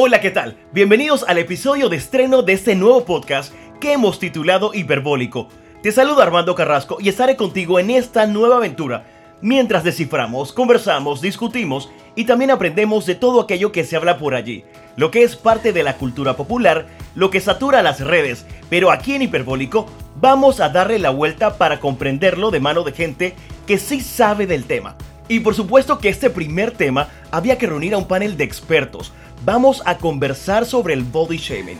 Hola, ¿qué tal? Bienvenidos al episodio de estreno de este nuevo podcast que hemos titulado Hiperbólico. Te saluda Armando Carrasco y estaré contigo en esta nueva aventura mientras desciframos, conversamos, discutimos y también aprendemos de todo aquello que se habla por allí, lo que es parte de la cultura popular, lo que satura las redes, pero aquí en Hiperbólico vamos a darle la vuelta para comprenderlo de mano de gente que sí sabe del tema. Y por supuesto que este primer tema había que reunir a un panel de expertos. Vamos a conversar sobre el body shaming.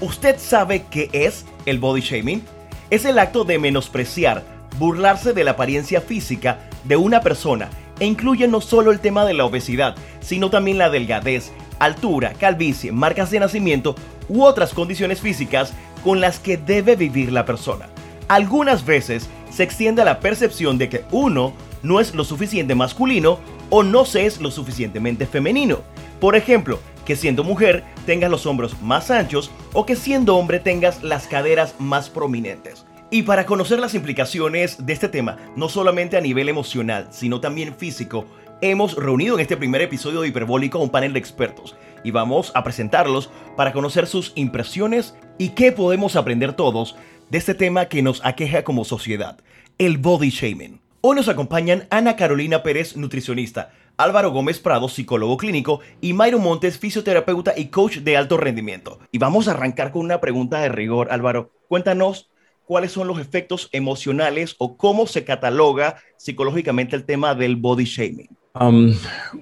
¿Usted sabe qué es el body shaming? Es el acto de menospreciar, burlarse de la apariencia física de una persona e incluye no solo el tema de la obesidad, sino también la delgadez, altura, calvicie, marcas de nacimiento u otras condiciones físicas con las que debe vivir la persona. Algunas veces se extiende a la percepción de que uno no es lo suficiente masculino o no se es lo suficientemente femenino. Por ejemplo, que siendo mujer tengas los hombros más anchos o que siendo hombre tengas las caderas más prominentes. Y para conocer las implicaciones de este tema, no solamente a nivel emocional, sino también físico, hemos reunido en este primer episodio de Hiperbólico a un panel de expertos y vamos a presentarlos para conocer sus impresiones y qué podemos aprender todos de este tema que nos aqueja como sociedad, el body shaming. Hoy nos acompañan Ana Carolina Pérez, nutricionista, Álvaro Gómez Prado, psicólogo clínico, y Mayro Montes, fisioterapeuta y coach de alto rendimiento. Y vamos a arrancar con una pregunta de rigor, Álvaro. Cuéntanos cuáles son los efectos emocionales o cómo se cataloga psicológicamente el tema del body shaming.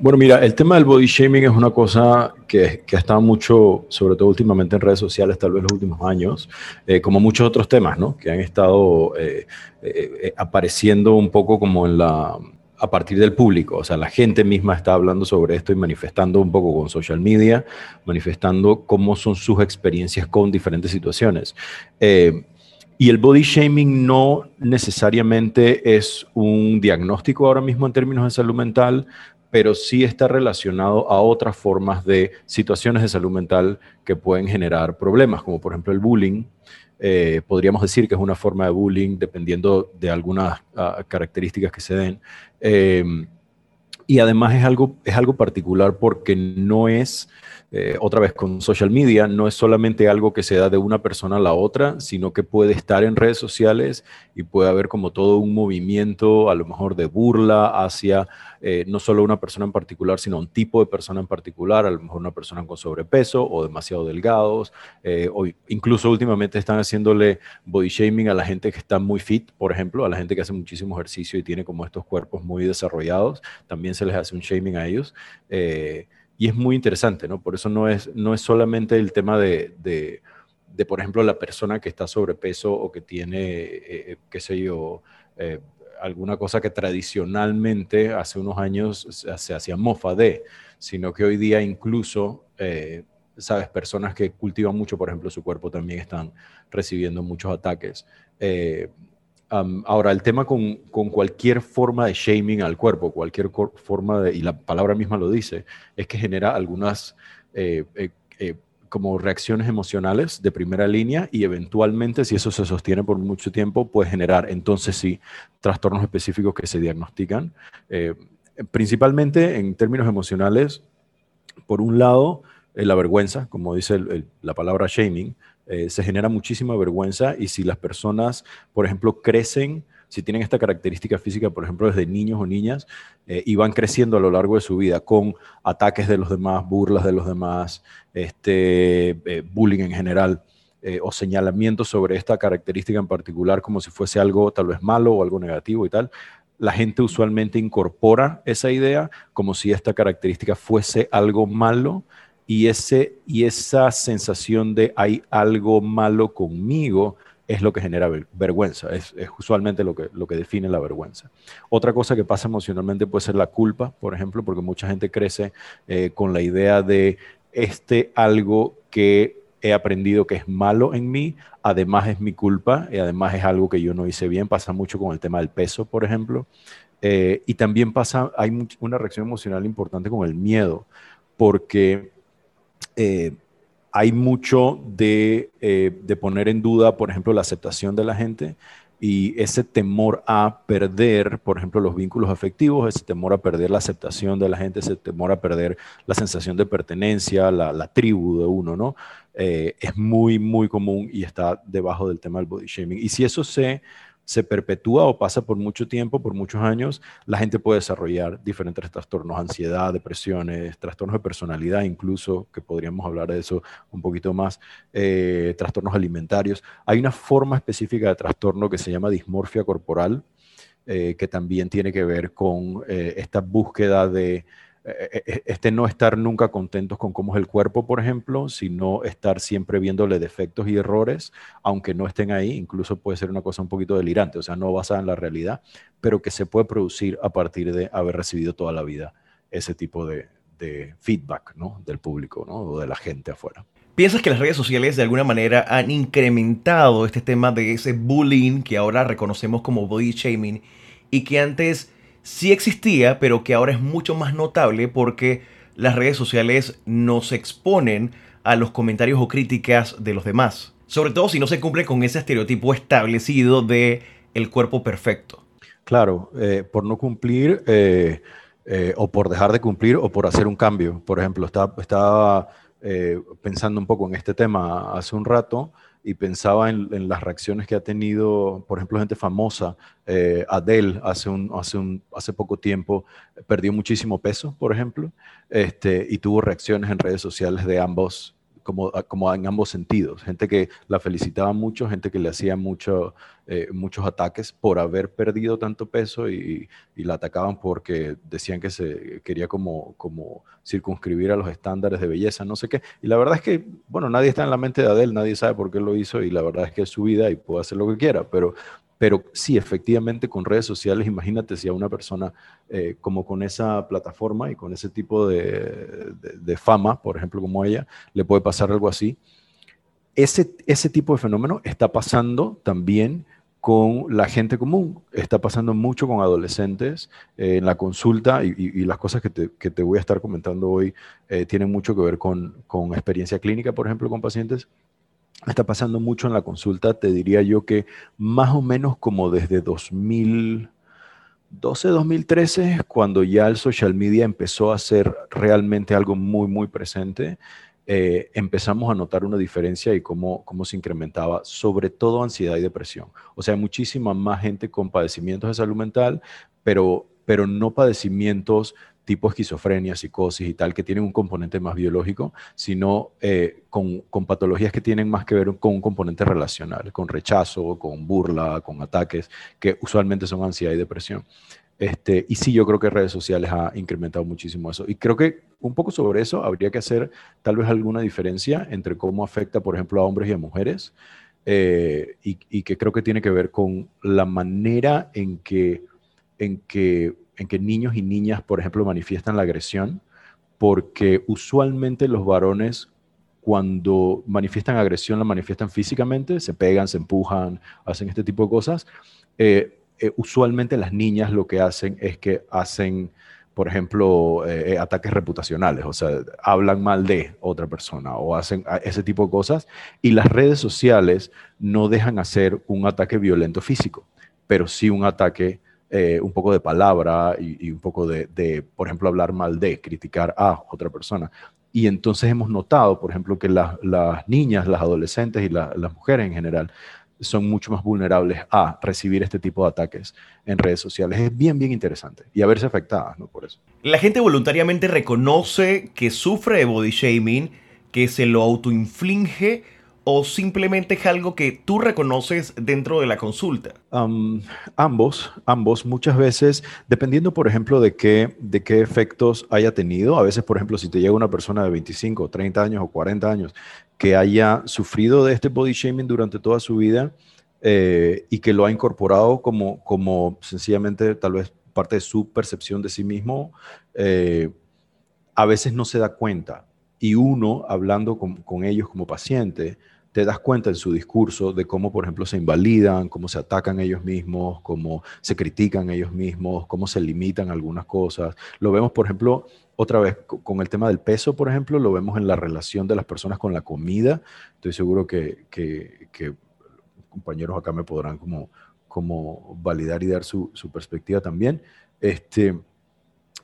bueno, mira, el tema del body shaming es una cosa que, que, ha estado mucho, sobre todo últimamente en redes sociales, tal vez los últimos años, eh, como muchos otros temas, ¿no? Que han estado eh, eh, apareciendo un poco como en la, a partir del público, o sea, la gente misma está hablando sobre esto y manifestando un poco con social media, manifestando cómo son sus experiencias con diferentes situaciones. Y el body shaming no necesariamente es un diagnóstico ahora mismo en términos de salud mental, pero sí está relacionado a otras formas de situaciones de salud mental que pueden generar problemas, como por ejemplo el bullying. Eh, podríamos decir que es una forma de bullying dependiendo de algunas ah, características que se den. Em, y además es algo, es algo particular porque no es eh, otra vez con social media, no es solamente algo que se da de una persona a la otra, sino que puede estar en redes sociales y puede haber como todo un movimiento, a lo mejor de burla hacia eh, no solo una persona en particular, sino un tipo de persona en particular, a lo mejor una persona con sobrepeso o demasiado delgados, eh, o incluso últimamente están haciéndole body shaming a la gente que está muy fit, por ejemplo, a la gente que hace muchísimo ejercicio y tiene como estos cuerpos muy desarrollados, también se les hace un shaming a ellos y es muy interesante, ¿no? Por eso no es, no es solamente el tema de, de, por ejemplo, la persona que está sobrepeso o que tiene, eh, eh, qué sé yo, eh, alguna cosa que tradicionalmente hace unos años se, hacía mofa de, sino que hoy día incluso, sabes, personas que cultivan mucho, por ejemplo, su cuerpo también están recibiendo muchos ataques. Ahora, el tema con, cualquier forma de shaming al cuerpo, cualquier forma de, y la palabra misma lo dice, es que genera algunas eh, eh, eh, como reacciones emocionales de primera línea y eventualmente, si eso se sostiene por mucho tiempo, puede generar entonces sí trastornos específicos que se diagnostican. principalmente en términos emocionales, por un lado, la vergüenza, como dice la palabra shaming, eh, se genera muchísima vergüenza y si las personas, por ejemplo, crecen, si tienen esta característica física, por ejemplo, desde niños o niñas, eh, y van creciendo a lo largo de su vida con ataques de los demás, burlas de los demás, este, eh, bullying en general, o señalamientos sobre esta característica en particular como si fuese algo tal vez malo o algo negativo y tal, la gente usualmente incorpora esa idea como si esta característica fuese algo malo y, ese, y esa sensación de hay algo malo conmigo es lo que genera vergüenza, es, usualmente lo que, lo que define la vergüenza. Otra cosa que pasa emocionalmente puede ser la culpa, por ejemplo, porque mucha gente crece eh, con la idea de este algo que he aprendido que es malo en mí, además es mi culpa y además es algo que yo no hice bien. Pasa mucho con el tema del peso, por ejemplo. Eh, y también pasa, hay una reacción emocional importante con el miedo, porque eh, hay mucho de, eh, de, poner en duda, por ejemplo, la aceptación de la gente Y ese temor a perder, por ejemplo, los vínculos afectivos, ese temor a perder la aceptación de la gente, ese temor a perder la sensación de pertenencia, la, tribu de uno, ¿no? Eh, es muy, muy común y está debajo del tema del body shaming. Y si eso se se perpetúa o pasa por mucho tiempo, por muchos años, la gente puede desarrollar diferentes trastornos, ansiedad, depresiones, trastornos de personalidad incluso, que podríamos hablar de eso un poquito más, eh, trastornos alimentarios. Hay una forma específica de trastorno que se llama dismorfia corporal, eh, que también tiene que ver con eh, esta búsqueda de este no estar nunca contentos con cómo es el cuerpo, por ejemplo, sino estar siempre viéndole defectos y errores, aunque no estén ahí, incluso puede ser una cosa un poquito delirante, o sea, no basada en la realidad, pero que se puede producir a partir de haber recibido toda la vida ese tipo de, feedback ¿no? del público ¿no? o de la gente afuera. ¿Piensas que las redes sociales de alguna manera han incrementado este tema de ese bullying que ahora reconocemos como body shaming y que antes sí existía, pero que ahora es mucho más notable porque las redes sociales nos exponen a los comentarios o críticas de los demás. Sobre todo si no se cumple con ese estereotipo establecido de el cuerpo perfecto. Claro, eh, por no cumplir eh, eh, o por dejar de cumplir o por hacer un cambio. Por ejemplo, estaba, estaba pensando un poco en este tema hace un rato y pensaba en, las reacciones que ha tenido, por ejemplo, gente famosa. Eh, Adele hace, un, hace, un, hace poco tiempo perdió muchísimo peso, por ejemplo, este, y tuvo reacciones en redes sociales de ambos como, como en ambos sentidos. Gente que la felicitaba mucho, gente que le hacía mucho, eh, muchos ataques por haber perdido tanto peso y, y, la atacaban porque decían que se quería como, como circunscribir a los estándares de belleza, no sé qué. Y la verdad es que, bueno, nadie está en la mente de Adele, nadie sabe por qué lo hizo y la verdad es que es su vida y puede hacer lo que quiera, pero pero sí, efectivamente, con redes sociales, imagínate si a una persona eh, como con esa plataforma y con ese tipo de, fama, por ejemplo, como ella, le puede pasar algo así. Ese, ese tipo de fenómeno está pasando también con la gente común, está pasando mucho con adolescentes eh, en la consulta y, las cosas que te, voy a estar comentando hoy eh, tienen mucho que ver con, con experiencia clínica, por ejemplo, con pacientes. Está pasando mucho en la consulta, te diría yo que más o menos como desde 2012, 2013, cuando ya el social media empezó a ser realmente algo muy, muy presente, eh, empezamos a notar una diferencia y cómo, cómo se incrementaba, sobre todo ansiedad y depresión. O sea, muchísima más gente con padecimientos de salud mental, pero, pero no padecimientos tipo esquizofrenia, psicosis y tal, que tienen un componente más biológico, sino eh, con, patologías que tienen más que ver con un componente relacional, con rechazo, con burla, con ataques, que usualmente son ansiedad y depresión. Este, y sí, yo creo que redes sociales ha incrementado muchísimo eso. Y creo que un poco sobre eso habría que hacer tal vez alguna diferencia entre cómo afecta, por ejemplo, a hombres y a mujeres, eh, y, que creo que tiene que ver con la manera en que, en que en que niños y niñas, por ejemplo, manifiestan la agresión, porque usualmente los varones cuando manifiestan agresión la manifiestan físicamente, se pegan, se empujan, hacen este tipo de cosas. Eh, eh, usualmente las niñas lo que hacen es que hacen, por ejemplo, eh, ataques reputacionales, o sea, hablan mal de otra persona o hacen ese tipo de cosas. Y las redes sociales no dejan hacer un ataque violento físico, pero sí un ataque eh, un poco de palabra y, un poco de, por ejemplo, hablar mal de, criticar a otra persona. Y entonces hemos notado, por ejemplo, que las niñas, las adolescentes y las mujeres en general son mucho más vulnerables a recibir este tipo de ataques en redes sociales. Es bien, bien interesante y a verse afectadas, ¿no? Por eso. La gente voluntariamente reconoce que sufre de body shaming, que se lo autoinflige o simplemente es algo que tú reconoces dentro de la consulta? ambos, ambos. Muchas veces, dependiendo, por ejemplo, de qué, de qué efectos haya tenido, a veces, por ejemplo, si te llega una persona de 25, 30 años o 40 años que haya sufrido de este body shaming durante toda su vida eh, y que lo ha incorporado como, como sencillamente tal vez parte de su percepción de sí mismo, eh, a veces no se da cuenta. Y uno, hablando con, con ellos como paciente, te das cuenta en su discurso de cómo, por ejemplo, se invalidan, cómo se atacan ellos mismos, cómo se critican ellos mismos, cómo se limitan algunas cosas. Lo vemos, por ejemplo, otra vez con el tema del peso, por ejemplo, lo vemos en la relación de las personas con la comida. Estoy seguro que, compañeros acá me podrán como como validar y dar su, su perspectiva también. Este,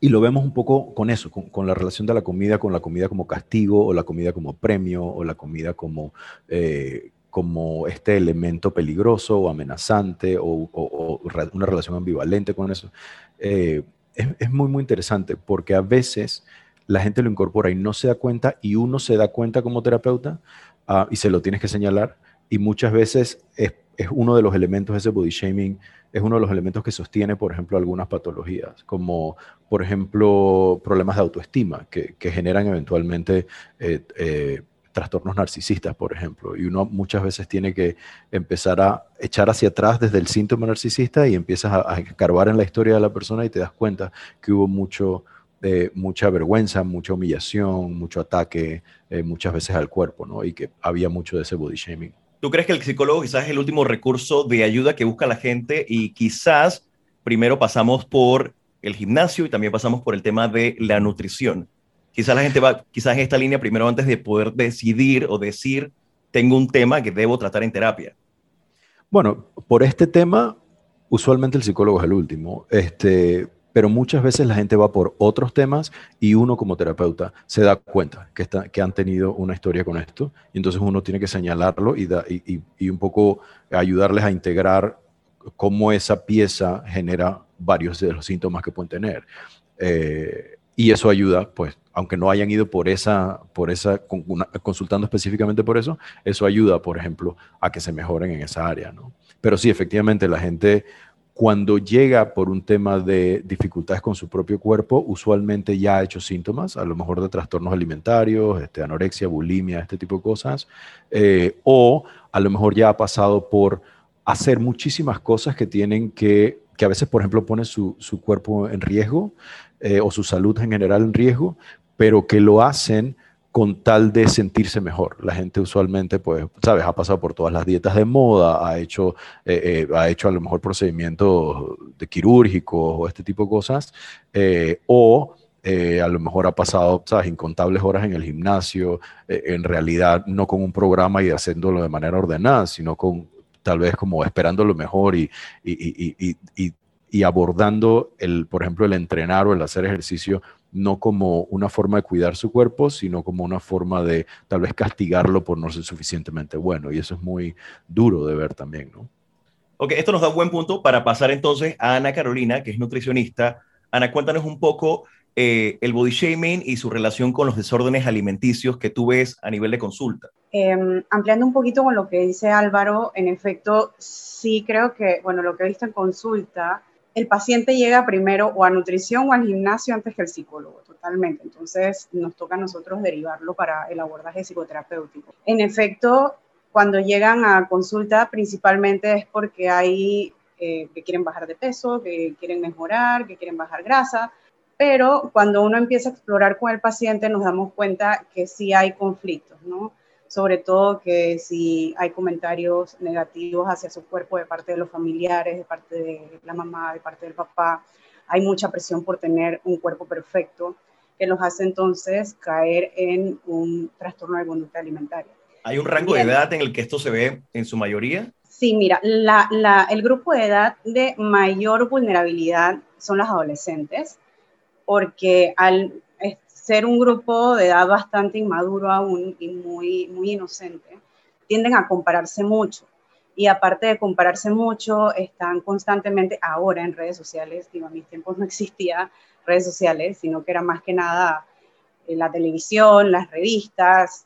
y lo vemos un poco con eso, con, la relación de la comida, con la comida como castigo, o la comida como premio, o la comida como, eh, como este elemento peligroso o amenazante, o, una relación ambivalente con eso. Eh, es, muy, muy interesante, porque a veces la gente lo incorpora y no se da cuenta, y uno se da cuenta como terapeuta, ah, y se lo tienes que señalar, y muchas veces es, es uno de los elementos ese body shaming es uno de los elementos que sostiene, por ejemplo, algunas patologías, como por ejemplo problemas de autoestima que, generan eventualmente eh, eh, trastornos narcisistas, por ejemplo. Y uno muchas veces tiene que empezar a echar hacia atrás desde el síntoma narcisista y empiezas a, a en la historia de la persona y te das cuenta que hubo mucho, eh, mucha vergüenza, mucha humillación, mucho ataque, muchas veces al cuerpo, ¿no? Y que había mucho de ese body shaming. ¿Tú crees que el psicólogo quizás es el último recurso de ayuda que busca la gente y quizás primero pasamos por el gimnasio y también pasamos por el tema de la nutrición? Quizás la gente va, quizás en esta línea primero antes de poder decidir o decir, tengo un tema que debo tratar en terapia. Bueno, por este tema, usualmente el psicólogo es el último. Este, pero muchas veces la gente va por otros temas y uno como terapeuta se da cuenta que, está, que han tenido una historia con esto y entonces uno tiene que señalarlo y, y, un poco ayudarles a integrar cómo esa pieza genera varios de los síntomas que pueden tener. Eh, y eso ayuda, pues, aunque no hayan ido por esa, por esa, consultando específicamente por eso, eso ayuda, por ejemplo, a que se mejoren en esa área, ¿no? Pero sí, efectivamente, la gente cuando llega por un tema de dificultades con su propio cuerpo, usualmente ya ha hecho síntomas, a lo mejor de trastornos alimentarios, este, anorexia, bulimia, este tipo de cosas, eh, o a lo mejor ya ha pasado por hacer muchísimas cosas que tienen que, que a veces, por ejemplo, pone su, cuerpo en riesgo eh, o su salud en general en riesgo, pero que lo hacen con tal de sentirse mejor. La gente usualmente, pues, sabes, ha pasado por todas las dietas de moda, ha hecho, eh, eh, ha hecho a lo mejor procedimientos de quirúrgicos o este tipo de cosas, o a lo mejor ha pasado, sabes, incontables horas en el gimnasio, en realidad no con un programa y haciéndolo de manera ordenada, sino con tal vez como esperando lo mejor y abordando, el, por ejemplo, el entrenar o el hacer ejercicio no como una forma de cuidar su cuerpo, sino como una forma de tal vez castigarlo por no ser suficientemente bueno. Y eso es muy duro de ver también, ¿no? Ok, esto nos da un buen punto para pasar entonces a Ana Carolina, que es nutricionista. Ana, cuéntanos un poco eh, el body shaming y su relación con los desórdenes alimenticios que tú ves a nivel de consulta. Em, ampliando un poquito con lo que dice Álvaro, en efecto, sí creo que, bueno, lo que he visto en consulta el paciente llega primero o a nutrición o al gimnasio antes que el psicólogo, totalmente. Entonces nos toca a nosotros derivarlo para el abordaje psicoterapéutico. En efecto, cuando llegan a consulta, principalmente es porque hay eh, que quieren bajar de peso, que quieren mejorar, que quieren bajar grasa, pero cuando uno empieza a explorar con el paciente nos damos cuenta que sí hay conflictos, ¿no? Sobre todo que si hay comentarios negativos hacia su cuerpo de parte de los familiares, de parte de la mamá, de parte del papá, hay mucha presión por tener un cuerpo perfecto que los hace entonces caer en un trastorno de conducta alimentaria. ¿Hay un rango de edad en el que esto se ve en su mayoría? Sí, mira, el grupo de edad de mayor vulnerabilidad son las adolescentes, porque al ser un grupo de edad bastante inmaduro aún y muy, muy inocente, tienden a compararse mucho. Y aparte de compararse mucho, están constantemente ahora en redes sociales. Digo, a mis tiempos no existía redes sociales, sino que era más que nada eh, la televisión, las revistas.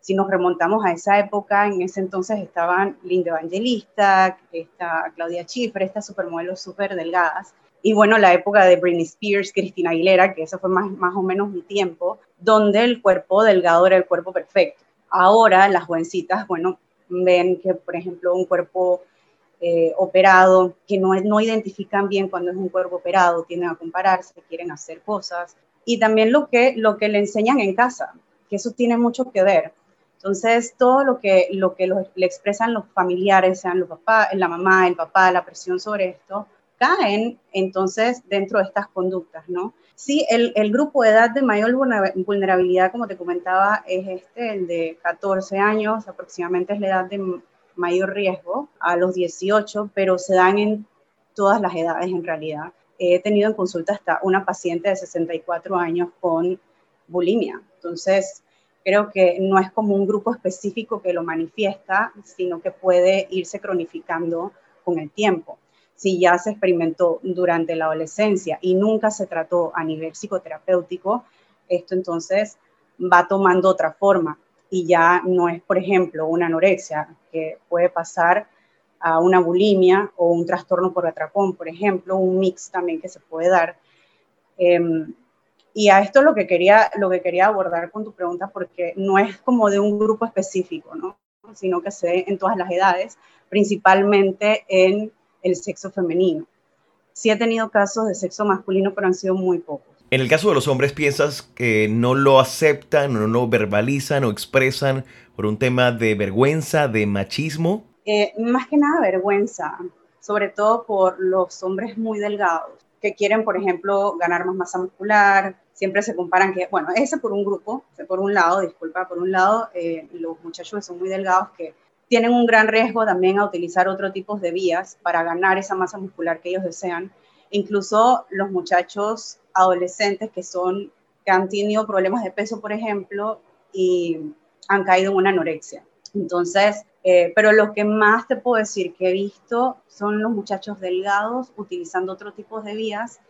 Si nos remontamos a esa época, en ese entonces estaban Linda Evangelista, esta Claudia Schiffer, estas supermodelos súper delgadas, y bueno, la época de Britney Spears, Cristina Aguilera, que eso fue más, más o menos un tiempo, donde el cuerpo delgado era el cuerpo perfecto. Ahora las jovencitas, bueno, ven que, por ejemplo, un cuerpo eh, operado, que no, no identifican bien cuando es un cuerpo operado, tienden a compararse, quieren hacer cosas. Y también lo que, lo que le enseñan en casa, que eso tiene mucho que ver. Entonces, todo lo que, lo que le expresan los familiares, sean los papás, la mamá, el papá, la presión sobre esto, caen entonces dentro de estas conductas, ¿no? Sí, el, el, grupo de edad de mayor vulnerabilidad, como te comentaba, es este, el de 14 años, aproximadamente es la edad de mayor riesgo a los 18, pero se dan en todas las edades en realidad. He tenido en consulta hasta una paciente de 64 años con bulimia. Entonces, creo que no es como un grupo específico que lo manifiesta, sino que puede irse cronificando con el tiempo. Si ya se experimentó durante la adolescencia y nunca se trató a nivel psicoterapéutico, esto entonces va tomando otra forma y ya no es, por ejemplo, una anorexia que puede pasar a una bulimia o un trastorno por atracón, por ejemplo, un mix también que se puede dar. Em, y a esto lo que quería, lo que quería abordar con tu pregunta, porque no es como de un grupo específico, ¿no? sino que se ve en todas las edades, principalmente en el sexo femenino. Sí he tenido casos de sexo masculino, pero han sido muy pocos. En el caso de los hombres, ¿piensas que no lo aceptan, no lo verbalizan o expresan por un tema de vergüenza, de machismo? Eh, más que nada vergüenza, sobre todo por los hombres muy delgados, que quieren, por ejemplo, ganar más masa muscular. Siempre se comparan que, bueno, ese por un grupo, por un lado, disculpa, por un lado, eh, los muchachos que son muy delgados que tienen un gran riesgo también a utilizar otro tipo de vías para ganar esa masa muscular que ellos desean. Incluso los muchachos adolescentes que son que han tenido problemas de peso, por ejemplo, y han caído en una anorexia. Entonces, eh, pero lo que más te puedo decir que he visto son los muchachos delgados utilizando otro tipo de vías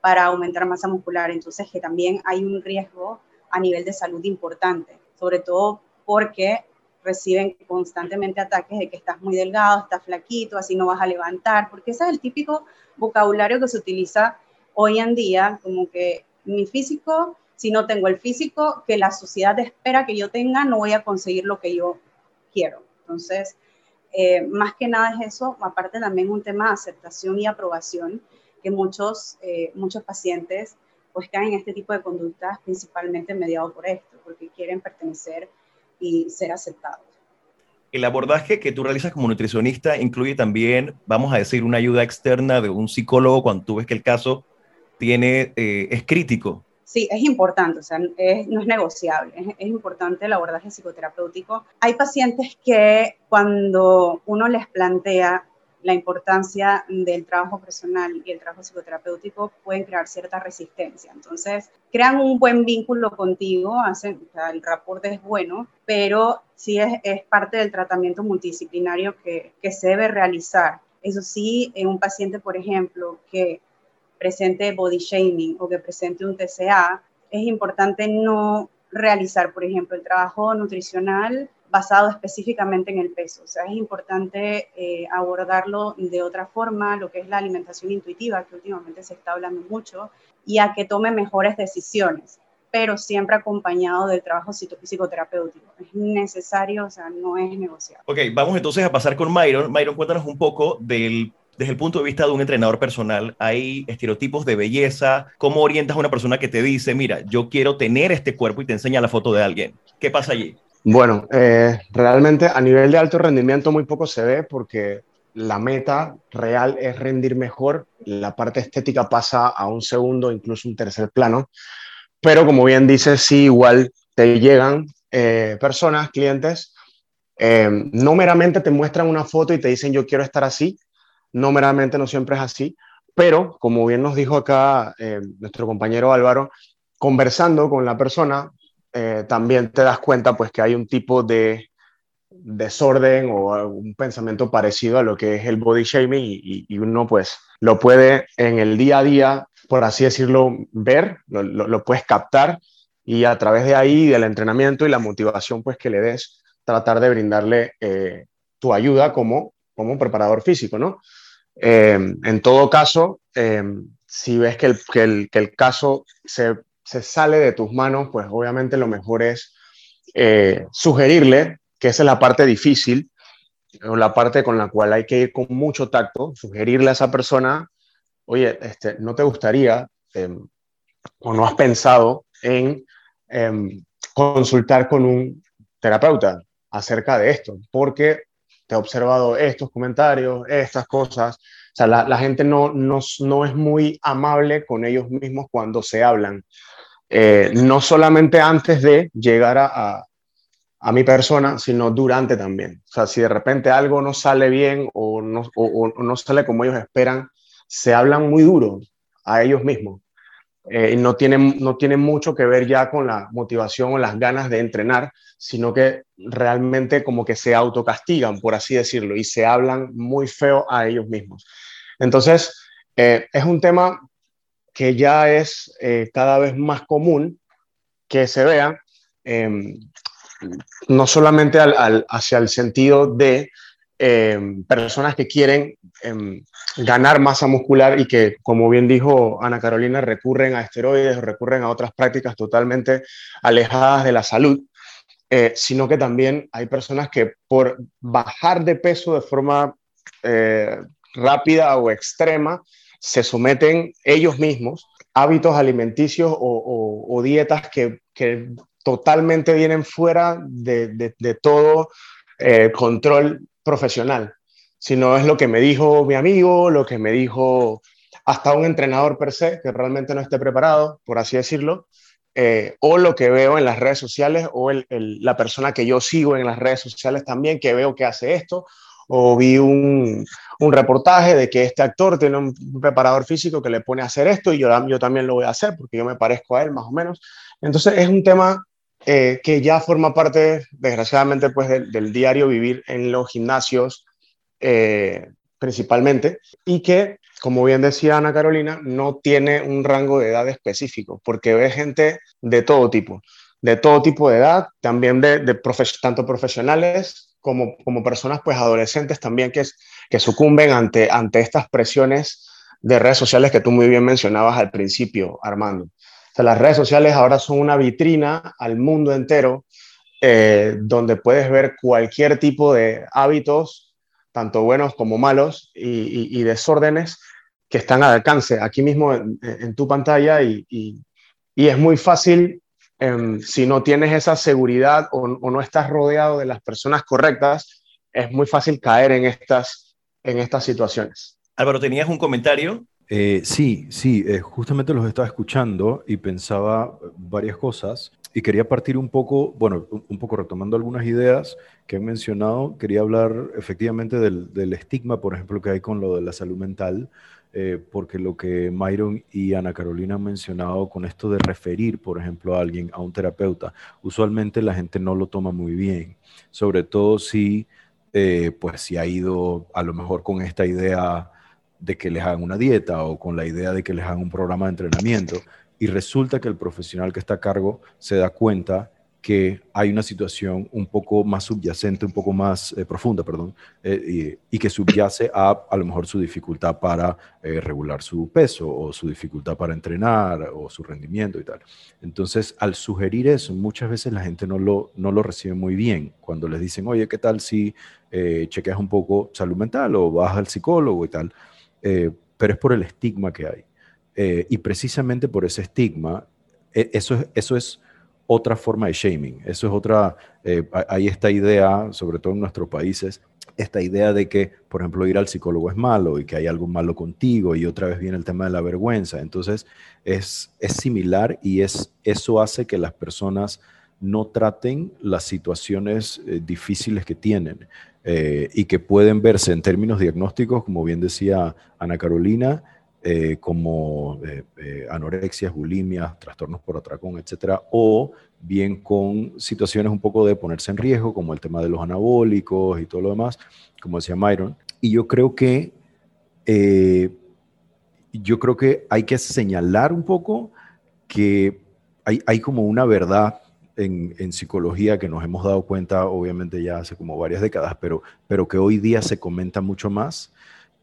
para aumentar masa muscular. Entonces, que también hay un riesgo a nivel de salud importante, sobre todo porque reciben constantemente ataques de que estás muy delgado, estás flaquito, así no vas a levantar, porque ese es el típico vocabulario que se utiliza hoy en día, como que mi físico, si no tengo el físico que la sociedad espera que yo tenga, no voy a conseguir lo que yo quiero. Entonces, eh, más que nada es eso, aparte también un tema de aceptación y aprobación, que muchos, eh, muchos pacientes pues caen en este tipo de conductas principalmente mediado por esto, porque quieren pertenecer y ser aceptados. El abordaje que tú realizas como nutricionista incluye también, vamos a decir, una ayuda externa de un psicólogo cuando tú ves que el caso tiene, eh, es crítico. Sí, es importante, o sea, no es negociable, es, importante el abordaje psicoterapéutico. Hay pacientes que cuando uno les plantea la importancia del trabajo personal y el trabajo psicoterapéutico pueden crear cierta resistencia. Entonces, crean un buen vínculo contigo, hacen, el rapport es bueno, pero sí es, es parte del tratamiento multidisciplinario que, que se debe realizar. Eso sí, en un paciente, por ejemplo, que presente body shaming o que presente un TCA, es importante no realizar, por ejemplo, el trabajo nutricional basado específicamente en el peso. O sea, es importante eh, abordarlo de otra forma, lo que es la alimentación intuitiva, que últimamente se está hablando mucho, y a que tome mejores decisiones, pero siempre acompañado del trabajo psicoterapéutico. Es necesario, o sea, no es negociable. Ok, vamos entonces a pasar con Myron. Myron, cuéntanos un poco del desde el punto de vista de un entrenador personal, hay estereotipos de belleza. ¿Cómo orientas a una persona que te dice, mira, yo quiero tener este cuerpo y te enseña la foto de alguien? ¿Qué pasa allí? Bueno, eh, realmente a nivel de alto rendimiento muy poco se ve porque la meta real es rendir mejor. La parte estética pasa a un segundo, incluso un tercer plano. Pero como bien dices, sí, igual te llegan eh, personas, clientes, eh, no meramente te muestran una foto y te dicen yo quiero estar así, no meramente no siempre es así, pero como bien nos dijo acá eh, nuestro compañero Álvaro, conversando con la persona, eh, también te das cuenta pues que hay un tipo de desorden o un pensamiento parecido a lo que es el body shaming y, uno pues lo puede en el día a día, por así decirlo, ver, lo, puedes captar y a través de ahí, del entrenamiento y la motivación pues que le des, tratar de brindarle eh, tu ayuda como, como preparador físico, ¿no? Eh, en todo caso, eh, si ves que el, caso se, sale de tus manos, pues obviamente lo mejor es eh, sugerirle, que esa es la parte difícil, o la parte con la cual hay que ir con mucho tacto, sugerirle a esa persona, oye, este, ¿no te gustaría em, o no has pensado en em, consultar con un terapeuta acerca de esto? Porque te he observado estos comentarios, estas cosas. O sea, la, gente no, no, no, es muy amable con ellos mismos cuando se hablan. Eh, no solamente antes de llegar a, a mi persona, sino durante también. O sea, si de repente algo no sale bien o no, o, no sale como ellos esperan, se hablan muy duro a ellos mismos. Eh, no tienen, no tienen mucho que ver ya con la motivación o las ganas de entrenar, sino que realmente como que se autocastigan, por así decirlo, y se hablan muy feo a ellos mismos. Entonces, eh, es un tema que ya es eh, cada vez más común que se vea em, no solamente hacia el sentido de eh, personas que quieren em, ganar masa muscular y que, como bien dijo Ana Carolina, recurren a esteroides o recurren a otras prácticas totalmente alejadas de la salud, eh, sino que también hay personas que por bajar de peso de forma eh, rápida o extrema, se someten ellos mismos a hábitos alimenticios o, dietas que, que totalmente vienen fuera de, todo eh, control profesional, sino es lo que me dijo mi amigo, lo que me dijo hasta un entrenador per se, que realmente no esté preparado, por así decirlo, eh, o lo que veo en las redes sociales, o la persona que yo sigo en las redes sociales también, que veo que hace esto, o vi un, reportaje de que este actor tiene un preparador físico que le pone a hacer esto y yo también lo voy a hacer porque yo me parezco a él más o menos. Entonces es un tema eh, que ya forma parte, desgraciadamente, pues del, diario vivir en los gimnasios eh, principalmente, y que, como bien decía Ana Carolina, no tiene un rango de edad específico, porque ve gente de todo tipo, de todo tipo de edad, también de, de tanto profesionales como, como personas pues adolescentes también que, que sucumben ante, ante estas presiones de redes sociales que tú muy bien mencionabas al principio, Armando las redes sociales ahora son una vitrina al mundo entero eh, donde puedes ver cualquier tipo de hábitos, tanto buenos como malos, y, desórdenes que están al alcance aquí mismo en, tu pantalla y, es muy fácil, em, si no tienes esa seguridad o, no estás rodeado de las personas correctas, es muy fácil caer en estas, en estas situaciones. Álvaro, ¿tenías un comentario? Eh, sí, sí, eh, justamente los estaba escuchando y pensaba varias cosas y quería partir un poco, bueno, un poco retomando algunas ideas que han mencionado, quería hablar efectivamente del, estigma, por ejemplo, que hay con lo de la salud mental, eh, porque lo que Myron y Ana Carolina han mencionado con esto de referir, por ejemplo, a alguien, a un terapeuta, usualmente la gente no lo toma muy bien, sobre todo si, pues, si ha ido a lo mejor con esta idea de que les hagan una dieta o con la idea de que les hagan un programa de entrenamiento y resulta que el profesional que está a cargo se da cuenta que hay una situación un poco más subyacente, un poco más eh, profunda, perdón, eh, y, que subyace a a lo mejor su dificultad para eh, regular su peso o su dificultad para entrenar o su rendimiento y tal. Entonces, al sugerir eso, muchas veces la gente no lo, no lo recibe muy bien cuando les dicen, oye, ¿qué tal si chequeas un poco salud mental o vas al psicólogo y tal? Eh, pero es por el estigma que hay. Eh, y precisamente por ese estigma, e, eso es, eso es otra forma de shaming, eso es otra, eh, hay esta idea, sobre todo en nuestros países, esta idea de que, por ejemplo, ir al psicólogo es malo y que hay algo malo contigo y otra vez viene el tema de la vergüenza. Entonces, es, es similar y es, eso hace que las personas no traten las situaciones difíciles que tienen. Eh, y que pueden verse en términos diagnósticos, como bien decía Ana Carolina, eh, como eh, anorexia, bulimia, trastornos por atracón, etcétera, o bien con situaciones un poco de ponerse en riesgo, como el tema de los anabólicos y todo lo demás, como decía Myron. Y yo creo que yo creo que hay que señalar un poco que hay, hay como una verdad en, psicología que nos hemos dado cuenta, obviamente ya hace como varias décadas, pero, pero que hoy día se comenta mucho más,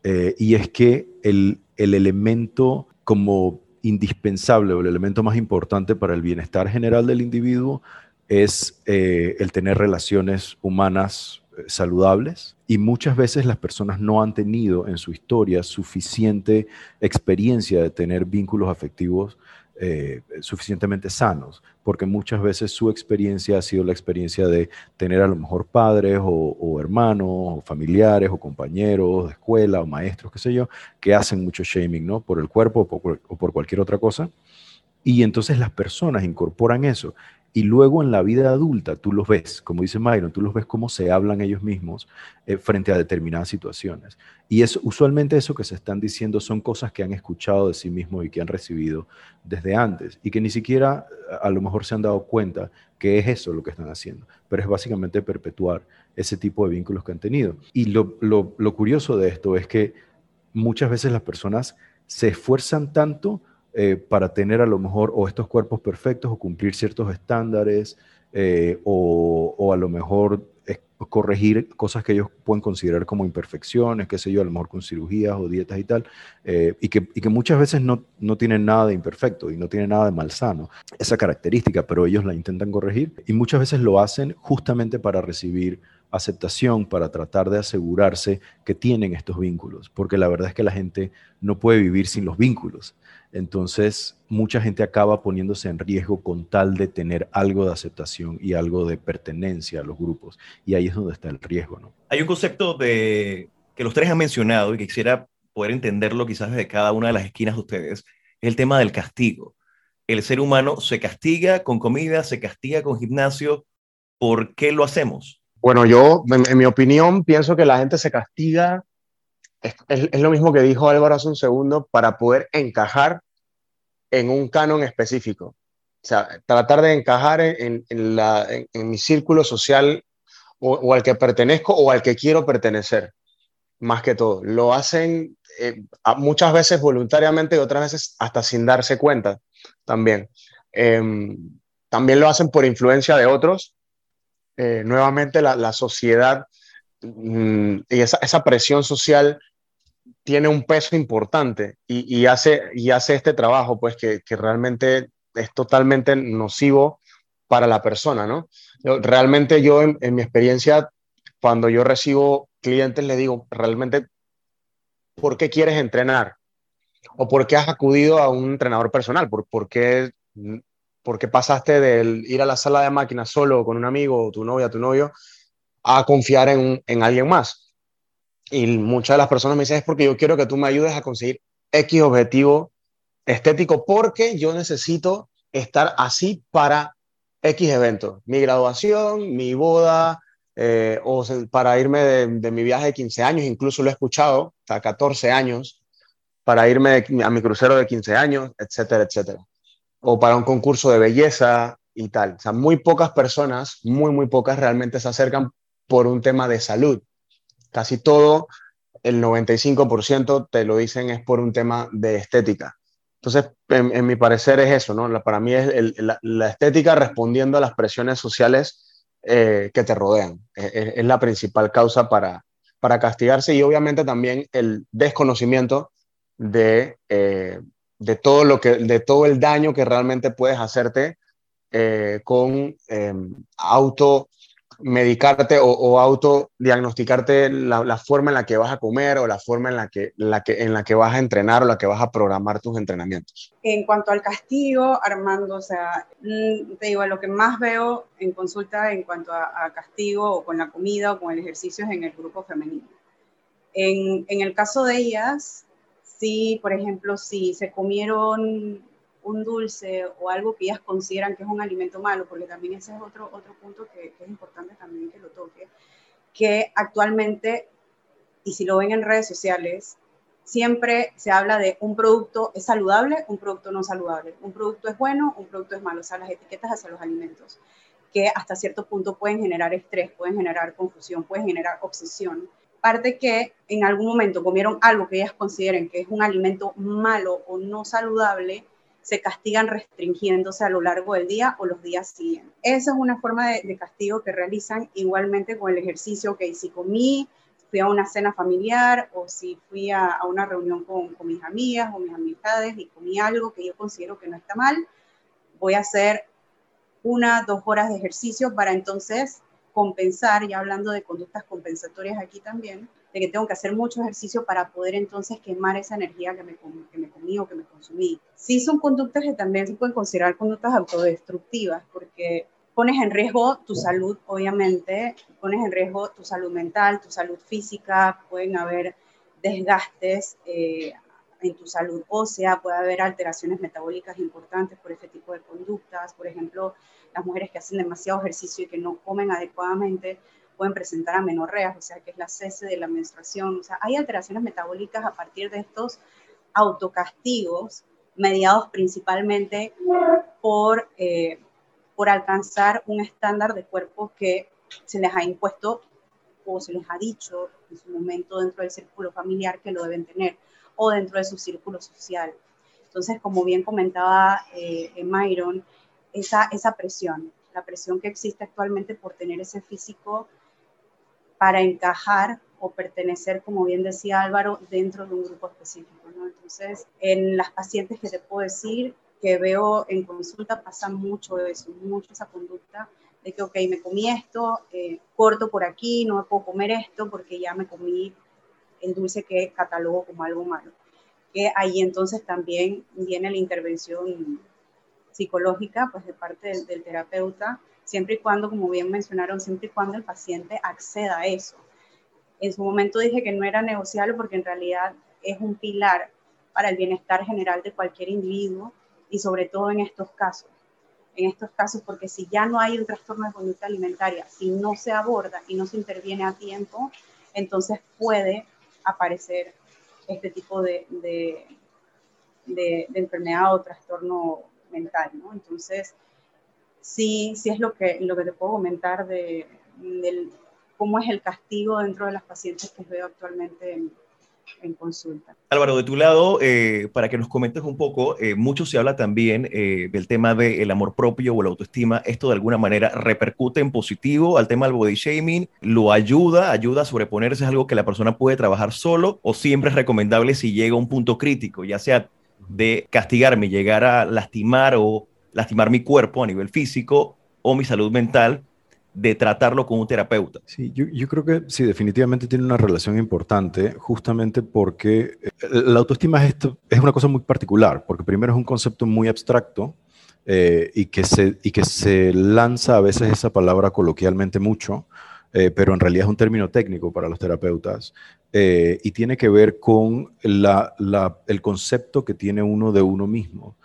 eh, y es que el, el elemento como indispensable o el elemento más importante para el bienestar general del individuo es eh, el tener relaciones humanas eh, saludables y muchas veces las personas no han tenido en su historia suficiente experiencia de tener vínculos afectivos eh, suficientemente sanos, porque muchas veces su experiencia ha sido la experiencia de tener a lo mejor padres o, hermanos o familiares o compañeros de escuela o maestros, qué sé yo, que hacen mucho shaming, ¿no? Por el cuerpo o por, cualquier otra cosa. Y entonces las personas incorporan eso Y luego en la vida adulta tú los ves, como dice Myron, tú los ves cómo se hablan ellos mismos eh, frente a determinadas situaciones. Y es usualmente eso que se están diciendo son cosas que han escuchado de sí mismos y que han recibido desde antes y que ni siquiera a lo mejor se han dado cuenta que es eso lo que están haciendo, pero es básicamente perpetuar ese tipo de vínculos que han tenido. Y lo, lo curioso de esto es que muchas veces las personas se esfuerzan tanto eh, para tener a lo mejor o estos cuerpos perfectos o cumplir ciertos estándares eh, o, a lo mejor corregir cosas que ellos pueden considerar como imperfecciones, qué sé yo, a lo mejor con cirugías o dietas y tal, eh, y, que, y, que, muchas veces no, no tienen nada de imperfecto y no tienen nada de malsano, esa característica, pero ellos la intentan corregir y muchas veces lo hacen justamente para recibir aceptación para tratar de asegurarse que tienen estos vínculos, porque la verdad es que la gente no puede vivir sin los vínculos. Entonces, mucha gente acaba poniéndose en riesgo con tal de tener algo de aceptación y algo de pertenencia a los grupos. Y ahí es donde está el riesgo, ¿no? Hay un concepto de que los tres han mencionado y que quisiera poder entenderlo quizás desde cada una de las esquinas de ustedes, es el tema del castigo. El ser humano se castiga con comida, se castiga con gimnasio. ¿Por qué lo hacemos? Bueno, yo, en, mi opinión, pienso que la gente se castiga, es, lo mismo que dijo Álvaro hace un segundo, para poder encajar en un canon específico. O sea, tratar de encajar en, la, en mi círculo social o, al que pertenezco o al que quiero pertenecer, más que todo. Lo hacen eh, muchas veces voluntariamente y otras veces hasta sin darse cuenta también. Em, también lo hacen por influencia de otros eh, nuevamente la, sociedad mm, y esa, presión social tiene un peso importante y, hace, y hace este trabajo, pues que, realmente es totalmente nocivo para la persona, ¿no? realmente yo, en, mi experiencia, cuando yo recibo clientes, le digo, realmente, ¿por qué quieres entrenar? ¿O por qué has acudido a un entrenador personal? ¿Por, por qué porque pasaste del ir a la sala de máquinas solo con un amigo, tu novia, tu novio, a confiar en, en alguien más. Y muchas de las personas me dicen, es porque yo quiero que tú me ayudes a conseguir X objetivo estético, porque yo necesito estar así para X eventos. Mi graduación, mi boda, eh, o para irme de, de, mi viaje de 15 años, incluso lo he escuchado, hasta 14 años, para irme a mi crucero de 15 años, etcétera, etcétera o para un concurso de belleza y tal. O sea, muy pocas personas, muy, muy pocas realmente se acercan por un tema de salud. Casi todo, el 95% te lo dicen es por un tema de estética. Entonces, en, mi parecer es eso, ¿no? para mí es la, estética respondiendo a las presiones sociales eh, que te rodean. Es, la principal causa para, para castigarse y obviamente también el desconocimiento de, eh, de todo, lo que, de todo el daño que realmente puedes hacerte eh, con eh, auto medicarte o, o auto diagnosticarte la, forma en la que vas a comer o la forma en la que, la que, en la que vas a entrenar o la que vas a programar tus entrenamientos. En cuanto al castigo, Armando, o sea, mm, te digo, lo que más veo en consulta en cuanto a, castigo o con la comida o con el ejercicio es en el grupo femenino. En, en el caso de ellas, si, por ejemplo, si se comieron un dulce o algo que ellas consideran que es un alimento malo, porque también ese es otro, otro punto que, es importante también que lo toque, que actualmente, y si lo ven en redes sociales, siempre se habla de un producto es saludable, un producto no saludable, un producto es bueno, un producto es malo, o sea, las etiquetas hacia los alimentos, que hasta cierto punto pueden generar estrés, pueden generar confusión, pueden generar obsesión. Parte que en algún momento comieron algo que ellas consideren que es un alimento malo o no saludable, se castigan restringiéndose a lo largo del día o los días siguientes. Esa es una forma de, castigo que realizan igualmente con el ejercicio, que si comí, fui a una cena familiar o si fui a, una reunión con, con, mis amigas o mis amistades y comí algo que yo considero que no está mal, voy a hacer una, dos horas de ejercicio para entonces compensar, ya hablando de conductas compensatorias aquí también, de que tengo que hacer mucho ejercicio para poder entonces quemar esa energía que me, que me comí o que me consumí. Sí son conductas que también se pueden considerar conductas autodestructivas, porque pones en riesgo tu salud, obviamente, pones en riesgo tu salud mental, tu salud física, pueden haber desgastes eh, en tu salud ósea, puede haber alteraciones metabólicas importantes por este tipo de conductas, por ejemplo, las mujeres que hacen demasiado ejercicio y que no comen adecuadamente pueden presentar amenorreas, o sea, que es la cese de la menstruación. O sea, hay alteraciones metabólicas a partir de estos autocastigos mediados principalmente por, eh, por alcanzar un estándar de cuerpo que se les ha impuesto o se les ha dicho en su momento dentro del círculo familiar que lo deben tener o dentro de su círculo social. Entonces, como bien comentaba eh, Myron, esa, esa presión, la presión que existe actualmente por tener ese físico para encajar o pertenecer, como bien decía Álvaro, dentro de un grupo específico. ¿no? Entonces, en las pacientes que te puedo decir que veo en consulta pasa mucho eso, mucho esa conducta de que, ok, me comí esto, eh, corto por aquí, no me puedo comer esto porque ya me comí el dulce que catalogo como algo malo. Que ahí entonces también viene la intervención psicológica, pues de parte del, terapeuta, siempre y cuando, como bien mencionaron, siempre y cuando el paciente acceda a eso. En su momento dije que no era negociable porque en realidad es un pilar para el bienestar general de cualquier individuo y sobre todo en estos casos en estos casos, porque si ya no hay un trastorno de conducta alimentaria, si no se aborda y no se interviene a tiempo, entonces puede aparecer este tipo de, de, enfermedad o trastorno mental, ¿no? Entonces, sí, sí es lo que, lo que te puedo comentar de, cómo es el castigo dentro de las pacientes que veo actualmente en, en consulta. Álvaro, de tu lado, eh, para que nos comentes un poco, eh, mucho se habla también eh, del tema del amor propio o la autoestima. ¿Esto de alguna manera repercute en positivo al tema del body shaming? ¿Lo ayuda? ¿Ayuda a sobreponerse? ¿Es algo que la persona puede trabajar solo? ¿O siempre es recomendable si llega a un punto crítico, ya sea de castigarme, llegar a lastimar o lastimar mi cuerpo a nivel físico o mi salud mental? de tratarlo con un terapeuta. Sí, yo, yo, creo que sí, definitivamente tiene una relación importante, justamente porque eh, la autoestima es, es una cosa muy particular, porque primero es un concepto muy abstracto eh, y, que se, y que se lanza a veces esa palabra coloquialmente mucho, eh, pero en realidad es un término técnico para los terapeutas y tiene que ver con el concepto que tiene uno de uno mismo.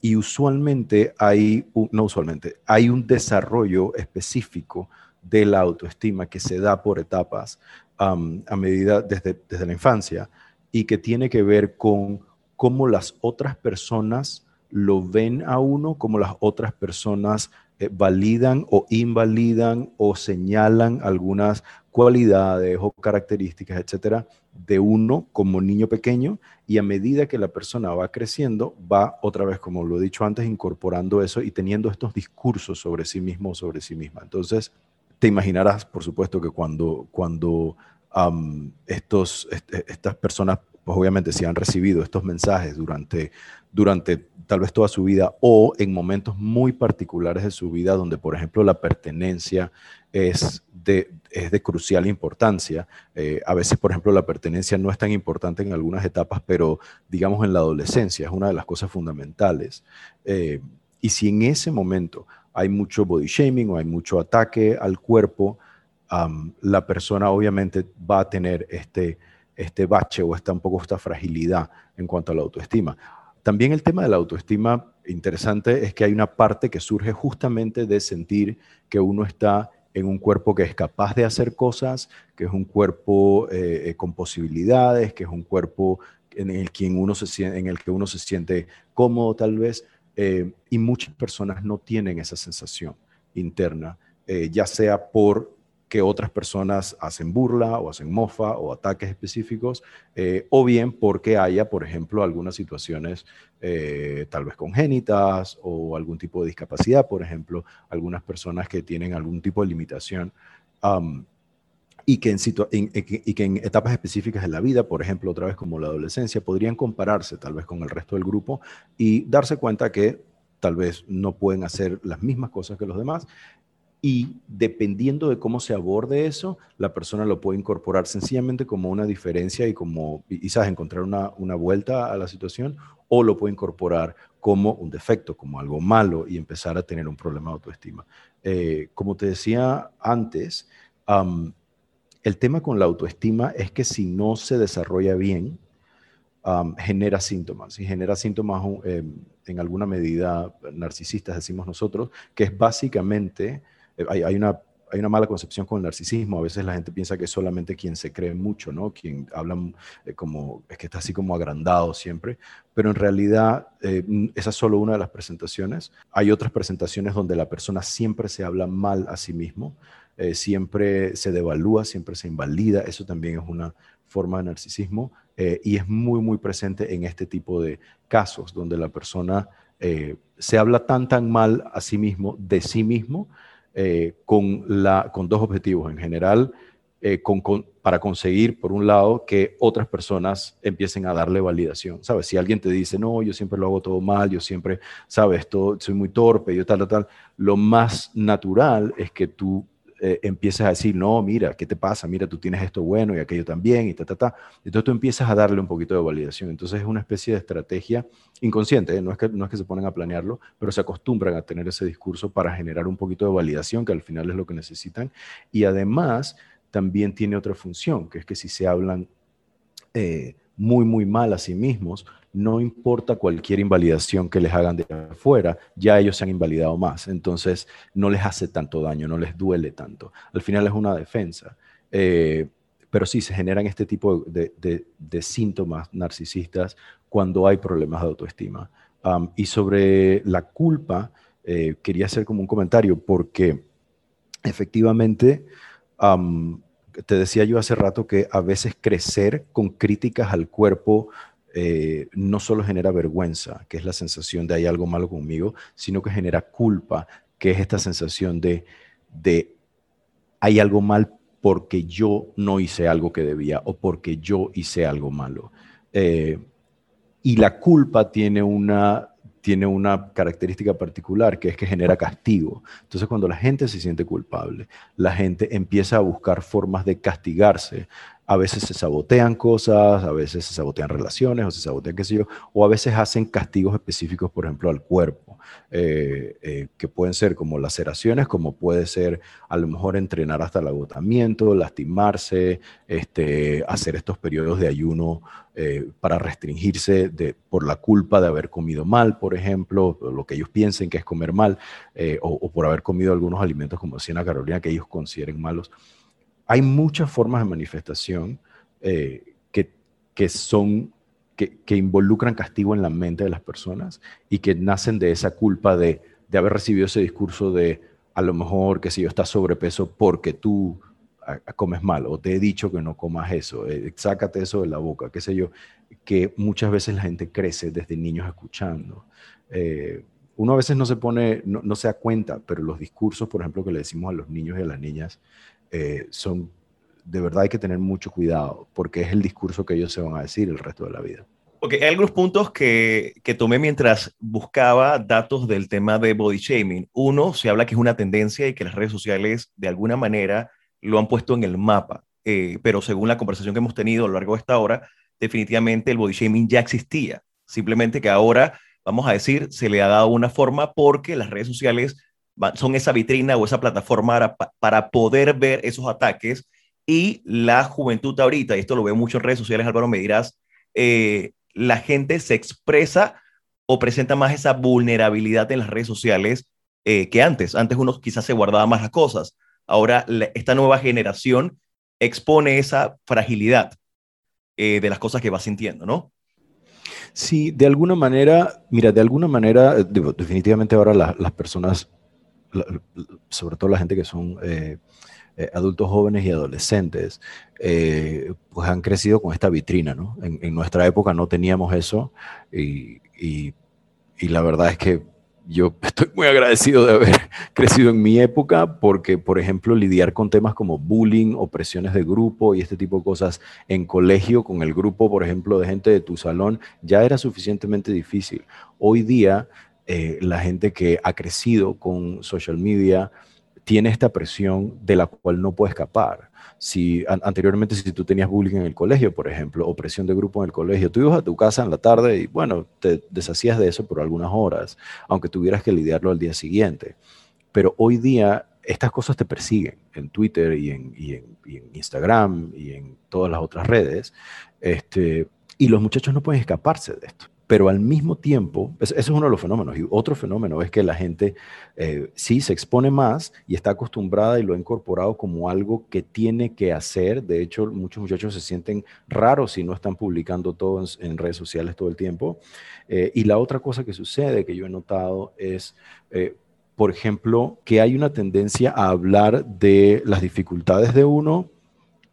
Y usualmente hay, no usualmente, hay un desarrollo específico de la autoestima que se da por etapas a medida desde, desde la infancia y que tiene que ver con cómo las otras personas lo ven a uno, cómo las otras personas eh, validan o invalidan o señalan algunas cualidades o características, etcétera, de uno como niño pequeño y a medida que la persona va creciendo, va otra vez, como lo he dicho antes, incorporando eso y teniendo estos discursos sobre sí mismo o sobre sí misma. Entonces, te imaginarás, por supuesto, que cuando, cuando estos, estas personas, pues obviamente, si han recibido estos mensajes durante, durante tal vez toda su vida o en momentos muy particulares de su vida donde, por ejemplo, la pertenencia es de, es de crucial importancia. Eh, a veces, por ejemplo, la pertenencia no es tan importante en algunas etapas, pero digamos en la adolescencia es una de las cosas fundamentales. Eh, y si en ese momento hay mucho body shaming o hay mucho ataque al cuerpo, la persona obviamente va a tener este, este bache o esta, un poco esta fragilidad en cuanto a la autoestima. También el tema de la autoestima interesante es que hay una parte que surge justamente de sentir que uno está en un cuerpo que es capaz de hacer cosas, que es un cuerpo eh, con posibilidades, que es un cuerpo en el, que uno se, en el que uno se siente cómodo tal vez, eh, y muchas personas no tienen esa sensación interna, eh, ya sea por que otras personas hacen burla o hacen mofa o ataques específicos, eh, o bien porque haya, por ejemplo, algunas situaciones eh, tal vez congénitas o algún tipo de discapacidad, por ejemplo, algunas personas que tienen algún tipo de limitación. y, que en y que en etapas específicas de la vida, por ejemplo, otra vez como la adolescencia, podrían compararse tal vez con el resto del grupo y darse cuenta que tal vez no pueden hacer las mismas cosas que los demás y dependiendo de cómo se aborde eso, la persona lo puede incorporar sencillamente como una diferencia y como, quizás encontrar una, una, vuelta a la situación, o lo puede incorporar como un defecto, como algo malo y empezar a tener un problema de autoestima. Eh, como te decía antes, el tema con la autoestima es que si no se desarrolla bien, genera síntomas y genera síntomas em, en alguna medida narcisistas, decimos nosotros, que es básicamente, eh, hay, una hay una mala concepción con el narcisismo. A veces la gente piensa que es solamente quien se cree mucho, ¿no? Quien habla eh, como, es que está así como agrandado siempre. Pero en realidad eh, esa es solo una de las presentaciones. Hay otras presentaciones donde la persona siempre se habla mal a sí mismo, siempre se devalúa, siempre se invalida. Eso también es una forma de narcisismo. Eh, y es muy, muy presente en este tipo de casos donde la persona eh, se habla tan, tan mal a sí mismo, de sí mismo, eh, con, la, con dos objetivos. En general, para conseguir, por un lado, que otras personas empiecen a darle validación. ¿Sabes? Si alguien te dice, no, yo siempre lo hago todo mal, yo siempre, ¿sabes? Todo, soy muy torpe, yo tal, tal, tal, lo más natural es que tú eh, empiezas a decir, no, mira, ¿qué te pasa? Mira, tú tienes esto bueno y aquello también, y ta, ta, ta. Entonces tú empiezas a darle un poquito de validación. Entonces es una especie de estrategia inconsciente, ¿eh? no, es que, no es que se ponen a planearlo, pero se acostumbran a tener ese discurso para generar un poquito de validación, que al final es lo que necesitan. Y además también tiene otra función, que es que si se hablan... Eh, muy, muy mal a sí mismos, no importa cualquier invalidación que les hagan de afuera, ya ellos se han invalidado más. Entonces, no les hace tanto daño, no les duele tanto. Al final es una defensa. Eh, pero sí, se generan este tipo de, síntomas narcisistas cuando hay problemas de autoestima. y sobre la culpa, eh, quería hacer como un comentario porque efectivamente te decía yo hace rato que a veces crecer con críticas al cuerpo eh, no solo genera vergüenza, que es la sensación de hay algo malo conmigo, sino que genera culpa, que es esta sensación de, de hay algo mal porque yo no hice algo que debía o porque yo hice algo malo. Eh, y la culpa tiene una tiene una característica particular, que es que genera castigo. Entonces, cuando la gente se siente culpable, la gente empieza a buscar formas de castigarse. A veces se sabotean cosas, a veces se sabotean relaciones, o se sabotean qué sé yo, o a veces hacen castigos específicos, por ejemplo, al cuerpo, eh, eh, que pueden ser como laceraciones, como puede ser a lo mejor entrenar hasta el agotamiento, lastimarse, este, hacer estos periodos de ayuno eh, para restringirse por la culpa de haber comido mal, por ejemplo, lo que ellos piensen que es comer mal, o, por haber comido algunos alimentos, como decía Carolina, que ellos consideren malos. Hay muchas formas de manifestación eh, que, que, son, que, que, involucran castigo en la mente de las personas y que nacen de esa culpa de, de haber recibido ese discurso de a lo mejor que si yo está sobrepeso porque tú comes mal o te he dicho que no comas eso, eh, sácate eso de la boca, qué sé yo, que muchas veces la gente crece desde niños escuchando. Eh, uno a veces no se pone, no, se da cuenta, pero los discursos, por ejemplo, que le decimos a los niños y a las niñas, eh, son, de verdad hay que tener mucho cuidado, porque es el discurso que ellos se van a decir el resto de la vida. Ok, hay algunos puntos que, que tomé mientras buscaba datos del tema de body shaming. Uno, se habla que es una tendencia y que las redes sociales de alguna manera lo han puesto en el mapa. Eh, pero según la conversación que hemos tenido a lo largo de esta hora, definitivamente el body shaming ya existía. Simplemente que ahora, vamos a decir, se le ha dado una forma porque las redes sociales son esa vitrina o esa plataforma para, poder ver esos ataques y la juventud ahorita, y esto lo veo mucho en redes sociales, Álvaro, me dirás, eh, la gente se expresa o presenta más esa vulnerabilidad en las redes sociales eh, que antes. Antes uno quizás se guardaba más las cosas ahora esta nueva generación expone esa fragilidad eh, de las cosas que va sintiendo, ¿no? Sí, de alguna manera, mira, de alguna manera, definitivamente ahora las personas, sobre todo la gente que son eh, adultos jóvenes y adolescentes, pues han crecido con esta vitrina, ¿no? En, nuestra época no teníamos eso y, y la verdad es que yo estoy muy agradecido de haber crecido en mi época porque, por ejemplo, lidiar con temas como bullying, opresiones de grupo y este tipo de cosas en colegio con el grupo, por ejemplo, de gente de tu salón, ya era suficientemente difícil. Hoy día, eh, la gente que ha crecido con social media tiene esta presión de la cual no puede escapar si anteriormente si tú tenías bullying en el colegio, por ejemplo, o presión de grupo en el colegio, tú ibas a tu casa en la tarde y bueno, te deshacías de eso por algunas horas, aunque tuvieras que lidiarlo al día siguiente. Pero hoy día estas cosas te persiguen en Twitter y en, Instagram y en todas las otras redes. Este, Y los muchachos no pueden escaparse de esto. Pero al mismo tiempo, ese es uno de los fenómenos. Y otro fenómeno es que la gente eh, sí se expone más y está acostumbrada y lo ha incorporado como algo que tiene que hacer. De hecho, muchos muchachos se sienten raros si no están publicando todo en, redes sociales todo el tiempo. Eh, y la otra cosa que sucede que yo he notado es, eh, por ejemplo, que hay una tendencia a hablar de las dificultades de uno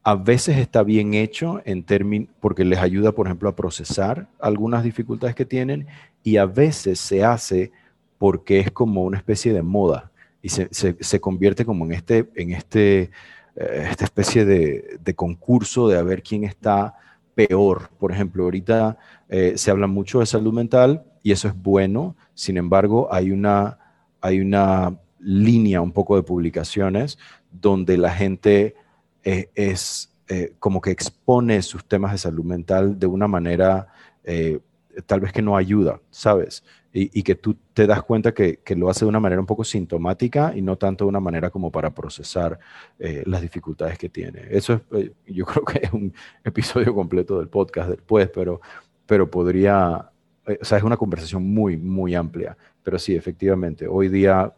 a veces está bien hecho en términos, porque les ayuda, por ejemplo, a procesar algunas dificultades que tienen y a veces se hace porque es como una especie de moda y se, convierte como en este, en este, eh, esta especie de, concurso de a ver quién está peor. Por ejemplo, ahorita eh, se habla mucho de salud mental y eso es bueno, sin embargo, hay una, hay una línea un poco de publicaciones donde la gente eh, es eh, como que expone sus temas de salud mental de una manera eh, tal vez que no ayuda, ¿sabes? Y, que tú te das cuenta que, lo hace de una manera un poco sintomática y no tanto de una manera como para procesar las dificultades que tiene. Eso es, yo creo que es un episodio completo del podcast después, pero, pero podría, o sea, es una conversación muy, muy amplia. Pero sí, efectivamente, hoy día,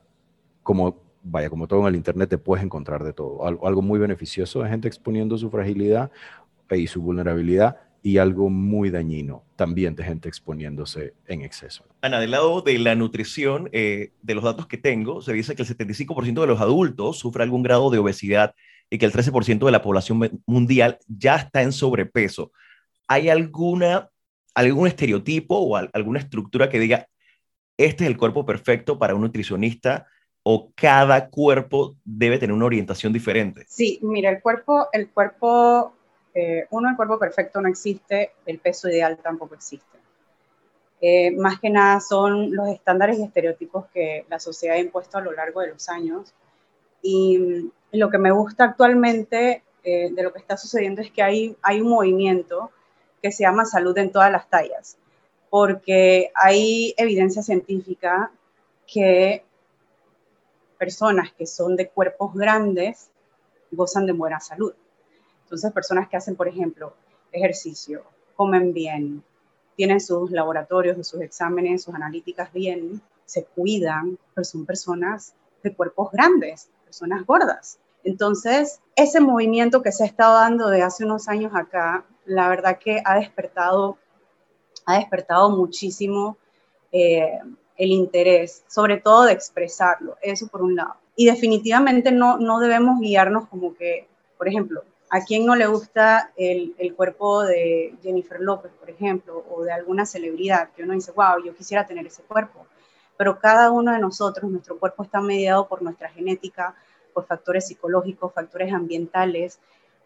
como vaya, como todo en el Internet, te puedes encontrar de todo. Algo, muy beneficioso de gente exponiendo su fragilidad y su vulnerabilidad y algo muy dañino también de gente exponiéndose en exceso. Ana, del lado de la nutrición, eh, de los datos que tengo, se dice que el 75% de los adultos sufre algún grado de obesidad y que el 13% de la población mundial ya está en sobrepeso. ¿Hay alguna, algún estereotipo o alguna estructura que diga, este es el cuerpo perfecto para un nutricionista o cada cuerpo debe tener una orientación diferente? Sí, mira, el cuerpo, el cuerpo, eh, uno, el cuerpo perfecto no existe, el peso ideal tampoco existe. Eh, más que nada son los estándares y estereotipos que la sociedad ha impuesto a lo largo de los años. Y mm, lo que me gusta actualmente eh, de lo que está sucediendo es que hay, hay un movimiento que se llama salud en todas las tallas, porque hay evidencia científica que personas que son de cuerpos grandes gozan de buena salud. Entonces, personas que hacen, por ejemplo, ejercicio, comen bien, tienen sus laboratorios, sus exámenes, sus analíticas bien, se cuidan, pero son personas de cuerpos grandes, personas gordas. Entonces, ese movimiento que se ha estado dando de hace unos años acá, la verdad que ha despertado, ha despertado muchísimo eh, el interés, sobre todo de expresarlo, eso por un lado. Y definitivamente no, no debemos guiarnos como que, por ejemplo, a quién no le gusta el, el, cuerpo de Jennifer López, por ejemplo, o de alguna celebridad, que uno dice, wow, yo quisiera tener ese cuerpo. Pero cada uno de nosotros, nuestro cuerpo está mediado por nuestra genética, por factores psicológicos, factores ambientales,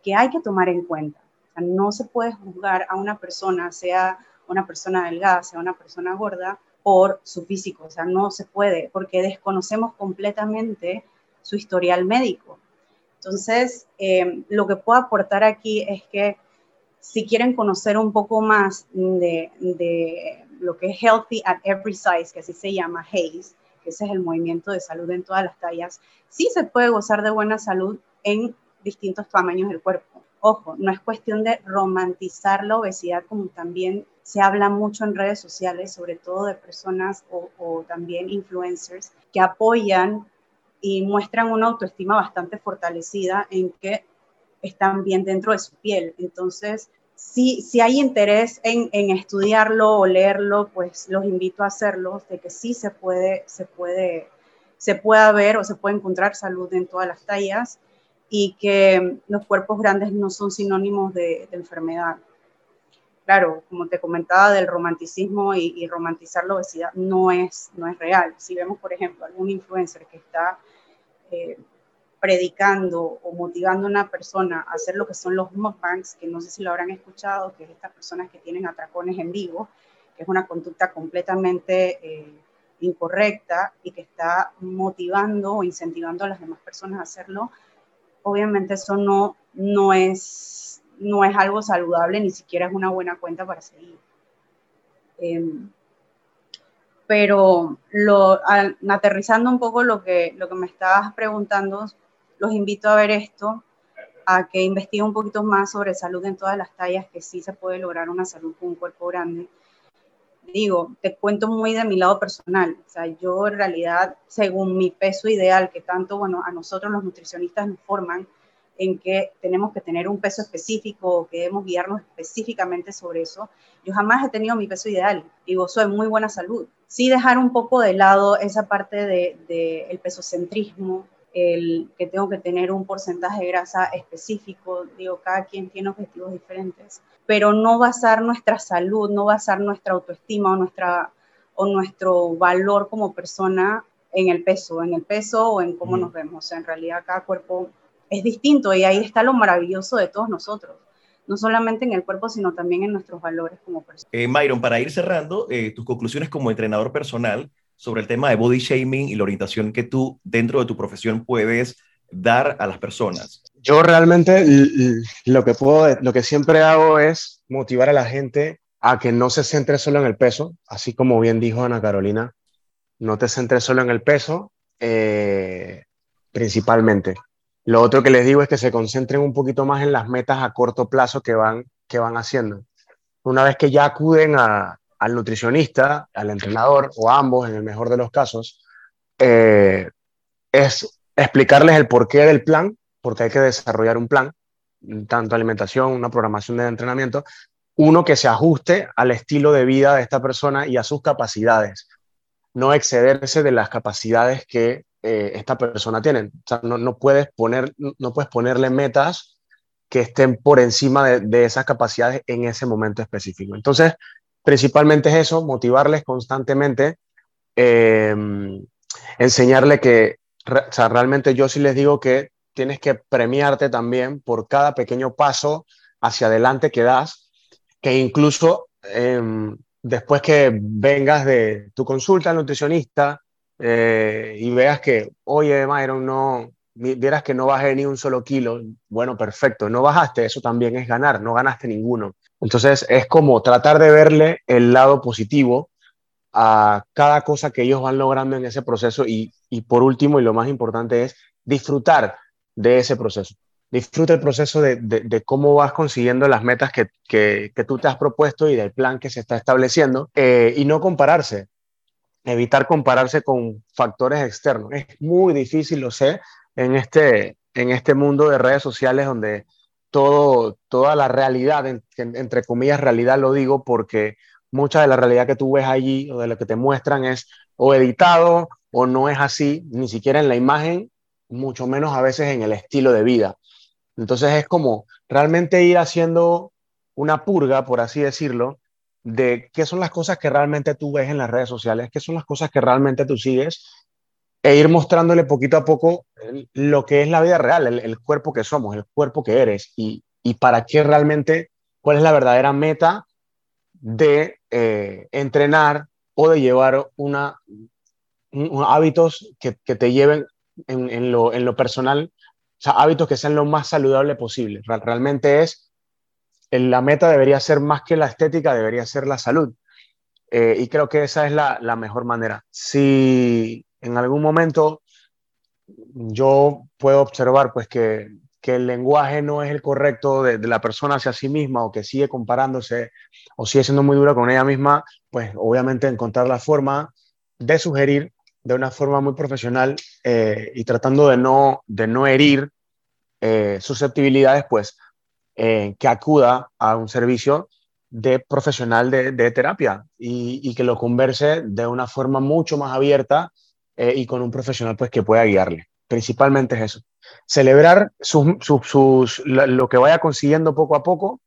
que hay que tomar en cuenta. O sea, no se puede juzgar a una persona, sea una persona delgada, sea una persona gorda, por su físico, o sea, no se puede, porque desconocemos completamente su historial médico. Entonces, eh, lo que puedo aportar aquí es que si quieren conocer un poco más de, de, lo que es Healthy at Every Size, que así se llama HAZE, que ese es el movimiento de salud en todas las tallas, sí se puede gozar de buena salud en distintos tamaños del cuerpo. Ojo, no es cuestión de romantizar la obesidad como también se habla mucho en redes sociales, sobre todo de personas o, también influencers que apoyan y muestran una autoestima bastante fortalecida en que están bien dentro de su piel. Entonces, si, si hay interés en, estudiarlo o leerlo, pues los invito a hacerlo, de que sí se puede, se puede, se pueda ver o se puede encontrar salud en todas las tallas y que los cuerpos grandes no son sinónimos de enfermedad claro, como te comentaba del romanticismo y, romantizar la obesidad no es, no es real. Si vemos, por ejemplo, algún influencer que está eh, predicando o motivando a una persona a hacer lo que son los mukbangs, que no sé si lo habrán escuchado, que es estas personas que tienen atracones en vivo, que es una conducta completamente eh, incorrecta y que está motivando o incentivando a las demás personas a hacerlo, obviamente eso no, no es no es algo saludable, ni siquiera es una buena cuenta para seguir. Em, pero aterrizando un poco lo que, me estabas preguntando, los invito a ver esto a que investigue un poquito más sobre salud en todas las tallas, que sí se puede lograr una salud con un cuerpo grande. Digo, te cuento muy de mi lado personal. O sea, yo en realidad, según mi peso ideal, que tanto, bueno, a nosotros los nutricionistas nos forman, en que tenemos que tener un peso específico o que debemos guiarnos específicamente sobre eso. Yo jamás he tenido mi peso ideal y gozo de muy buena salud. Sí dejar un poco de lado esa parte del de, el pesocentrismo, el que tengo que tener un porcentaje de grasa específico, digo, cada quien tiene objetivos diferentes, pero no basar nuestra salud, no basar nuestra autoestima o, nuestra, o nuestro valor como persona en el peso, en el peso o en cómo nos vemos. en realidad cada cuerpo es distinto y ahí está lo maravilloso de todos nosotros, no solamente en el cuerpo, sino también en nuestros valores como personas. Eh, Myron, para ir cerrando, eh, tus conclusiones como entrenador personal sobre el tema de body shaming y la orientación que tú dentro de tu profesión puedes dar a las personas. Yo realmente lo que puedo, lo que siempre hago es motivar a la gente a que no se centre solo en el peso, así como bien dijo Ana Carolina, no te centres solo en el peso, eh, principalmente. Lo otro que les digo es que se concentren un poquito más en las metas a corto plazo que van, que van haciendo. Una vez que ya acuden al nutricionista, al entrenador o a ambos, en el mejor de los casos, eh, es explicarles el porqué del plan, porque hay que desarrollar un plan, tanto alimentación, una programación de entrenamiento, uno que se ajuste al estilo de vida de esta persona y a sus capacidades, no excederse de las capacidades que eh, esta persona tiene. O sea, no, no, puedes poner, no puedes ponerle metas que estén por encima de, esas capacidades en ese momento específico. Entonces, principalmente es eso, motivarles constantemente, em, enseñarle que, o sea, realmente yo sí les digo que tienes que premiarte también por cada pequeño paso hacia adelante que das, que incluso em, después que vengas de tu consulta al nutricionista, eh, y veas que, oye, Myron, no, vieras que no bajé ni un solo kilo, bueno, perfecto, no bajaste, eso también es ganar, no ganaste ninguno. Entonces es como tratar de verle el lado positivo a cada cosa que ellos van logrando en ese proceso y, y por último y lo más importante es disfrutar de ese proceso. Disfruta el proceso de, de, cómo vas consiguiendo las metas que, que, tú te has propuesto y del plan que se está estableciendo eh, y no compararse evitar compararse con factores externos. Es muy difícil, lo sé, en este, en este mundo de redes sociales donde todo, toda la realidad, entre comillas realidad lo digo porque mucha de la realidad que tú ves allí o de lo que te muestran es o editado o no es así, ni siquiera en la imagen, mucho menos a veces en el estilo de vida. Entonces es como realmente ir haciendo una purga, por así decirlo, de qué son las cosas que realmente tú ves en las redes sociales, qué son las cosas que realmente tú sigues e ir mostrándole poquito a poco lo que es la vida real, el, cuerpo que somos, el cuerpo que eres y, para qué realmente, cuál es la verdadera meta de eh, entrenar o de llevar una, hábitos que, te lleven en, lo, en, lo, personal, o sea, hábitos que sean lo más saludable posible. Realmente es la meta debería ser más que la estética, debería ser la salud. Eh, y creo que esa es la, mejor manera. Si en algún momento yo puedo observar pues que, el lenguaje no es el correcto de, la persona hacia sí misma o que sigue comparándose o sigue siendo muy dura con ella misma, pues obviamente encontrar la forma de sugerir de una forma muy profesional eh, y tratando de no, de no herir eh, susceptibilidades, pues eh, que acuda a un servicio de profesional de, terapia y, que lo converse de una forma mucho más abierta eh, y con un profesional pues que pueda guiarle. Principalmente es eso. Celebrar sus, lo que vaya consiguiendo poco a poco,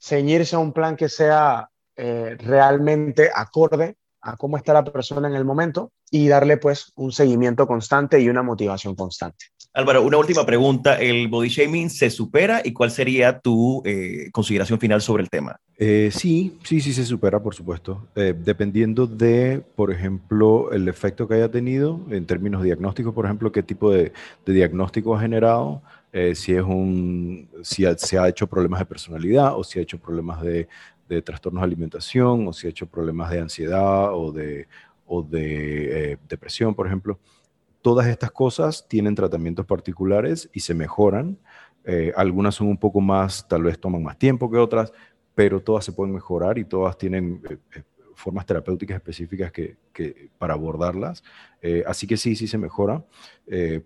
ceñirse a un plan que sea eh, realmente acorde a cómo está la persona en el momento y darle pues un seguimiento constante y una motivación constante. Álvaro, una última pregunta. ¿El body shaming se supera y cuál sería tu eh, consideración final sobre el tema? Eh, sí, sí, sí se supera, por supuesto. Eh, dependiendo de, por ejemplo, el efecto que haya tenido en términos diagnósticos, por ejemplo, qué tipo de, diagnóstico ha generado, si, es un, si se ha hecho problemas de personalidad o si ha hecho problemas de, trastornos de alimentación o si ha hecho problemas de ansiedad o de depresión, por ejemplo todas estas cosas tienen tratamientos particulares y se mejoran Eh, algunas son un poco más, tal vez toman más tiempo que otras, pero todas se pueden mejorar y todas tienen eh, eh, formas terapéuticas específicas que, para abordarlas. así que sí, sí se mejora,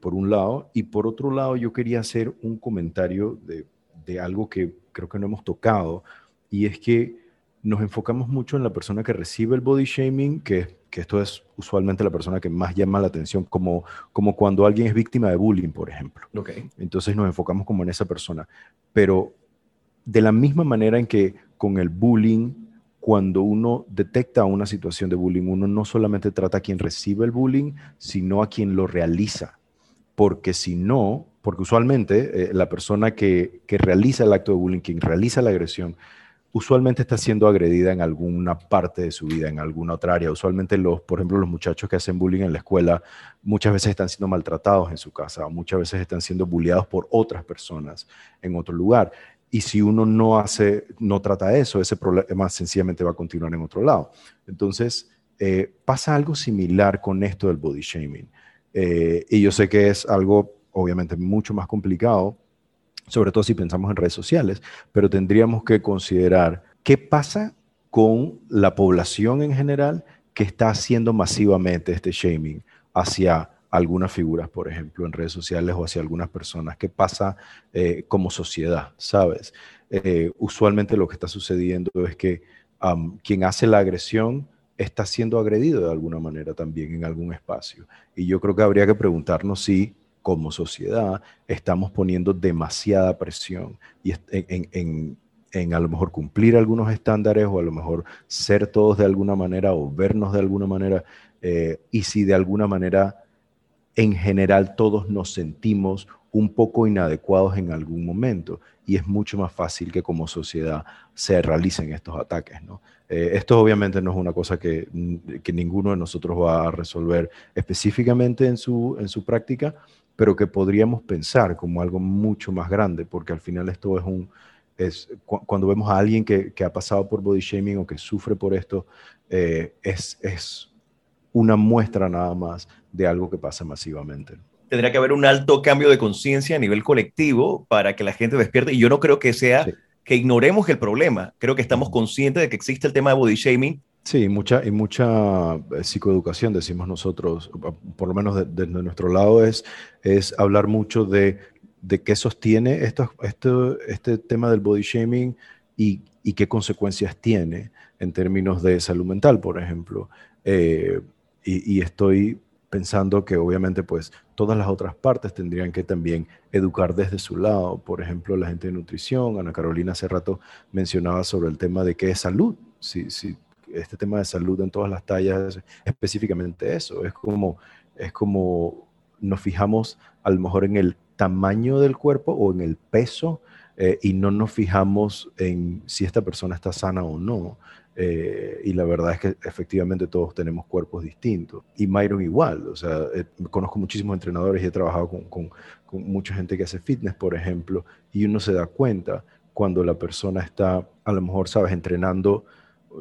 por un lado. Y por otro lado, yo quería hacer un comentario de, de algo que creo que no hemos tocado, y es que nos enfocamos mucho en la persona que recibe el body shaming, que, que esto es usualmente la persona que más llama la atención, como, como cuando alguien es víctima de bullying, por ejemplo. Okay. Entonces nos enfocamos como en esa persona. Pero de la misma manera en que con el bullying, cuando uno detecta una situación de bullying, uno no solamente trata a quien recibe el bullying, sino a quien lo realiza. Porque si no, porque usualmente eh, la persona que, que realiza el acto de bullying, quien realiza la agresión, usualmente está siendo agredida en alguna parte de su vida, en alguna otra área. Usualmente los, por ejemplo, los muchachos que hacen bullying en la escuela muchas veces están siendo maltratados en su casa, muchas veces están siendo bulleados por otras personas en otro lugar. Y si uno no hace, no trata eso, ese problema sencillamente va a continuar en otro lado. Entonces, eh, pasa algo similar con esto del body shaming. Eh, y yo sé que es algo obviamente mucho más complicado, sobre todo si pensamos en redes sociales, pero tendríamos que considerar qué pasa con la población en general que está haciendo masivamente este shaming hacia algunas figuras, por ejemplo, en redes sociales o hacia algunas personas. ¿Qué pasa eh, como sociedad? ¿Sabes? Eh, usualmente lo que está sucediendo es que quien hace la agresión está siendo agredido de alguna manera también en algún espacio. Y yo creo que habría que preguntarnos si como sociedad estamos poniendo demasiada presión y en, a lo mejor cumplir algunos estándares o a lo mejor ser todos de alguna manera o vernos de alguna manera eh, y si de alguna manera en general todos nos sentimos un poco inadecuados en algún momento y es mucho más fácil que como sociedad se realicen estos ataques. ¿no? Eh, esto obviamente no es una cosa que, que, ninguno de nosotros va a resolver específicamente en su, en su práctica, pero que podríamos pensar como algo mucho más grande, porque al final esto es un, es, cuando vemos a alguien que, que, ha pasado por body shaming o que sufre por esto, eh, es, es una muestra nada más de algo que pasa masivamente. Tendría que haber un alto cambio de conciencia a nivel colectivo para que la gente despierte. Y yo no creo que sea que ignoremos el problema. Creo que estamos conscientes de que existe el tema de body shaming, Sí, mucha, y mucha eh, psicoeducación, decimos nosotros, por lo menos desde de nuestro lado, es, es hablar mucho de, de qué sostiene esto, este tema del body shaming y, y, qué consecuencias tiene en términos de salud mental, por ejemplo. Eh, y, y, estoy pensando que obviamente pues todas las otras partes tendrían que también educar desde su lado. Por ejemplo, la gente de nutrición, Ana Carolina hace rato mencionaba sobre el tema de qué es salud. Si, si este tema de salud en todas las tallas, específicamente eso, es como, es como nos fijamos a lo mejor en el tamaño del cuerpo o en el peso eh, y no nos fijamos en si esta persona está sana o no. Eh, y la verdad es que efectivamente todos tenemos cuerpos distintos. Y Myron igual, o sea, eh, conozco muchísimos entrenadores y he trabajado con, con, con, mucha gente que hace fitness, por ejemplo, y uno se da cuenta cuando la persona está, a lo mejor, sabes, entrenando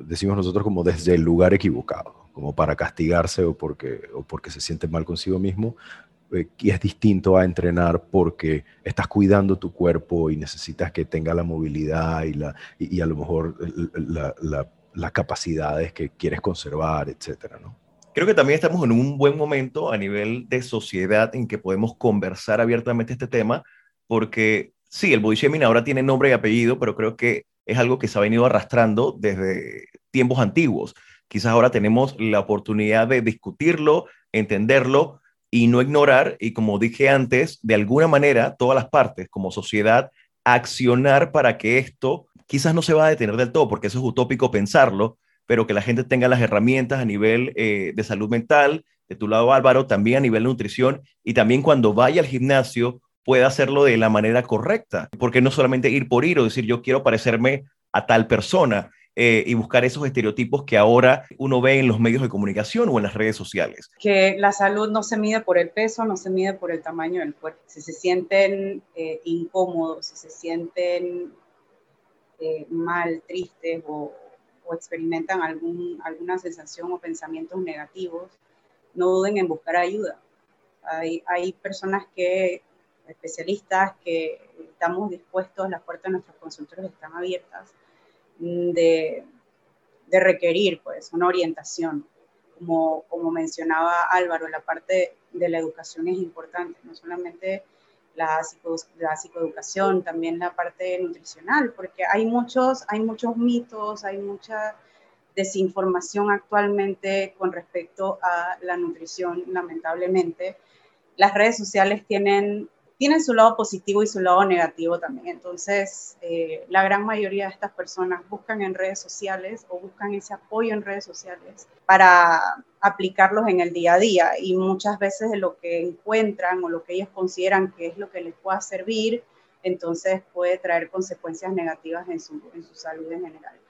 decimos nosotros como desde el lugar equivocado, como para castigarse o porque, o porque se siente mal consigo mismo, eh, y es distinto a entrenar porque estás cuidando tu cuerpo y necesitas que tenga la movilidad y, la, y, a lo mejor las capacidades que quieres conservar, etcétera, ¿no? Creo que también estamos en un buen momento a nivel de sociedad en que podemos conversar abiertamente este tema, porque sí, el body shaming ahora tiene nombre y apellido, pero creo que es algo que se ha venido arrastrando desde tiempos antiguos. Quizás ahora tenemos la oportunidad de discutirlo, entenderlo y no ignorar, y como dije antes, de alguna manera todas las partes como sociedad accionar para que esto quizás no se va a detener del todo, porque eso es utópico pensarlo, pero que la gente tenga las herramientas a nivel eh, de salud mental, de tu lado Álvaro, también a nivel de nutrición, y también cuando vaya al gimnasio pueda hacerlo de la manera correcta, porque no solamente ir por ir o decir yo quiero parecerme a tal persona eh, y buscar esos estereotipos que ahora uno ve en los medios de comunicación o en las redes sociales. Que la salud no se mide por el peso, no se mide por el tamaño del cuerpo. Si se sienten eh, incómodos, si se sienten eh, mal, tristes o, experimentan algún, alguna sensación o pensamientos negativos, no duden en buscar ayuda. Hay, hay personas que especialistas que estamos dispuestos, las puertas de nuestros consultores están abiertas, mm, de, de requerir pues una orientación. Como, como mencionaba Álvaro, la parte de la educación es importante, no solamente la, la psicoeducación, también la parte nutricional, porque hay muchos, hay muchos mitos, hay mucha desinformación actualmente con respecto a la nutrición, lamentablemente. Las redes sociales tienen tienen su lado positivo y su lado negativo también. Entonces, eh, la gran mayoría de estas personas buscan en redes sociales o buscan ese apoyo en redes sociales para aplicarlos en el día a día y muchas veces de lo que encuentran o lo que ellos consideran que es lo que les pueda servir, entonces puede traer consecuencias negativas en su, en su salud en general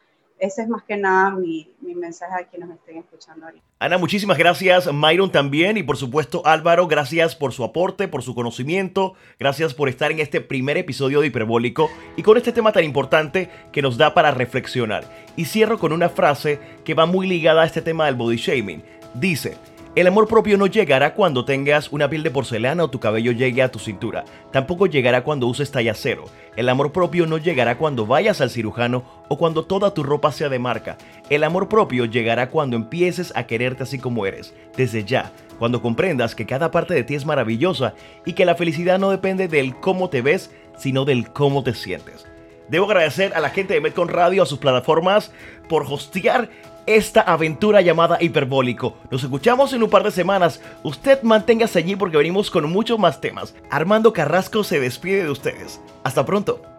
ese es más que nada mi, mensaje a quienes nos estén escuchando ahorita. Ana, muchísimas gracias. Myron también. Y por supuesto, Álvaro, gracias por su aporte, por su conocimiento. Gracias por estar en este primer episodio de Hiperbólico y con este tema tan importante que nos da para reflexionar. Y cierro con una frase que va muy ligada a este tema del body shaming. Dice, el amor propio no llegará cuando tengas una piel de porcelana o tu cabello llegue a tu cintura. Tampoco llegará cuando uses talla cero. El amor propio no llegará cuando vayas al cirujano o cuando toda tu ropa sea de marca. El amor propio llegará cuando empieces a quererte así como eres, desde ya, cuando comprendas que cada parte de ti es maravillosa y que la felicidad no depende del cómo te ves, sino del cómo te sientes. Debo agradecer a la gente de Metcon Radio, a sus plataformas, por hostear esta aventura llamada Hiperbólico. Nos escuchamos en un par de semanas. Usted manténgase allí porque venimos con muchos más temas. Armando Carrasco se despide de ustedes. Hasta pronto.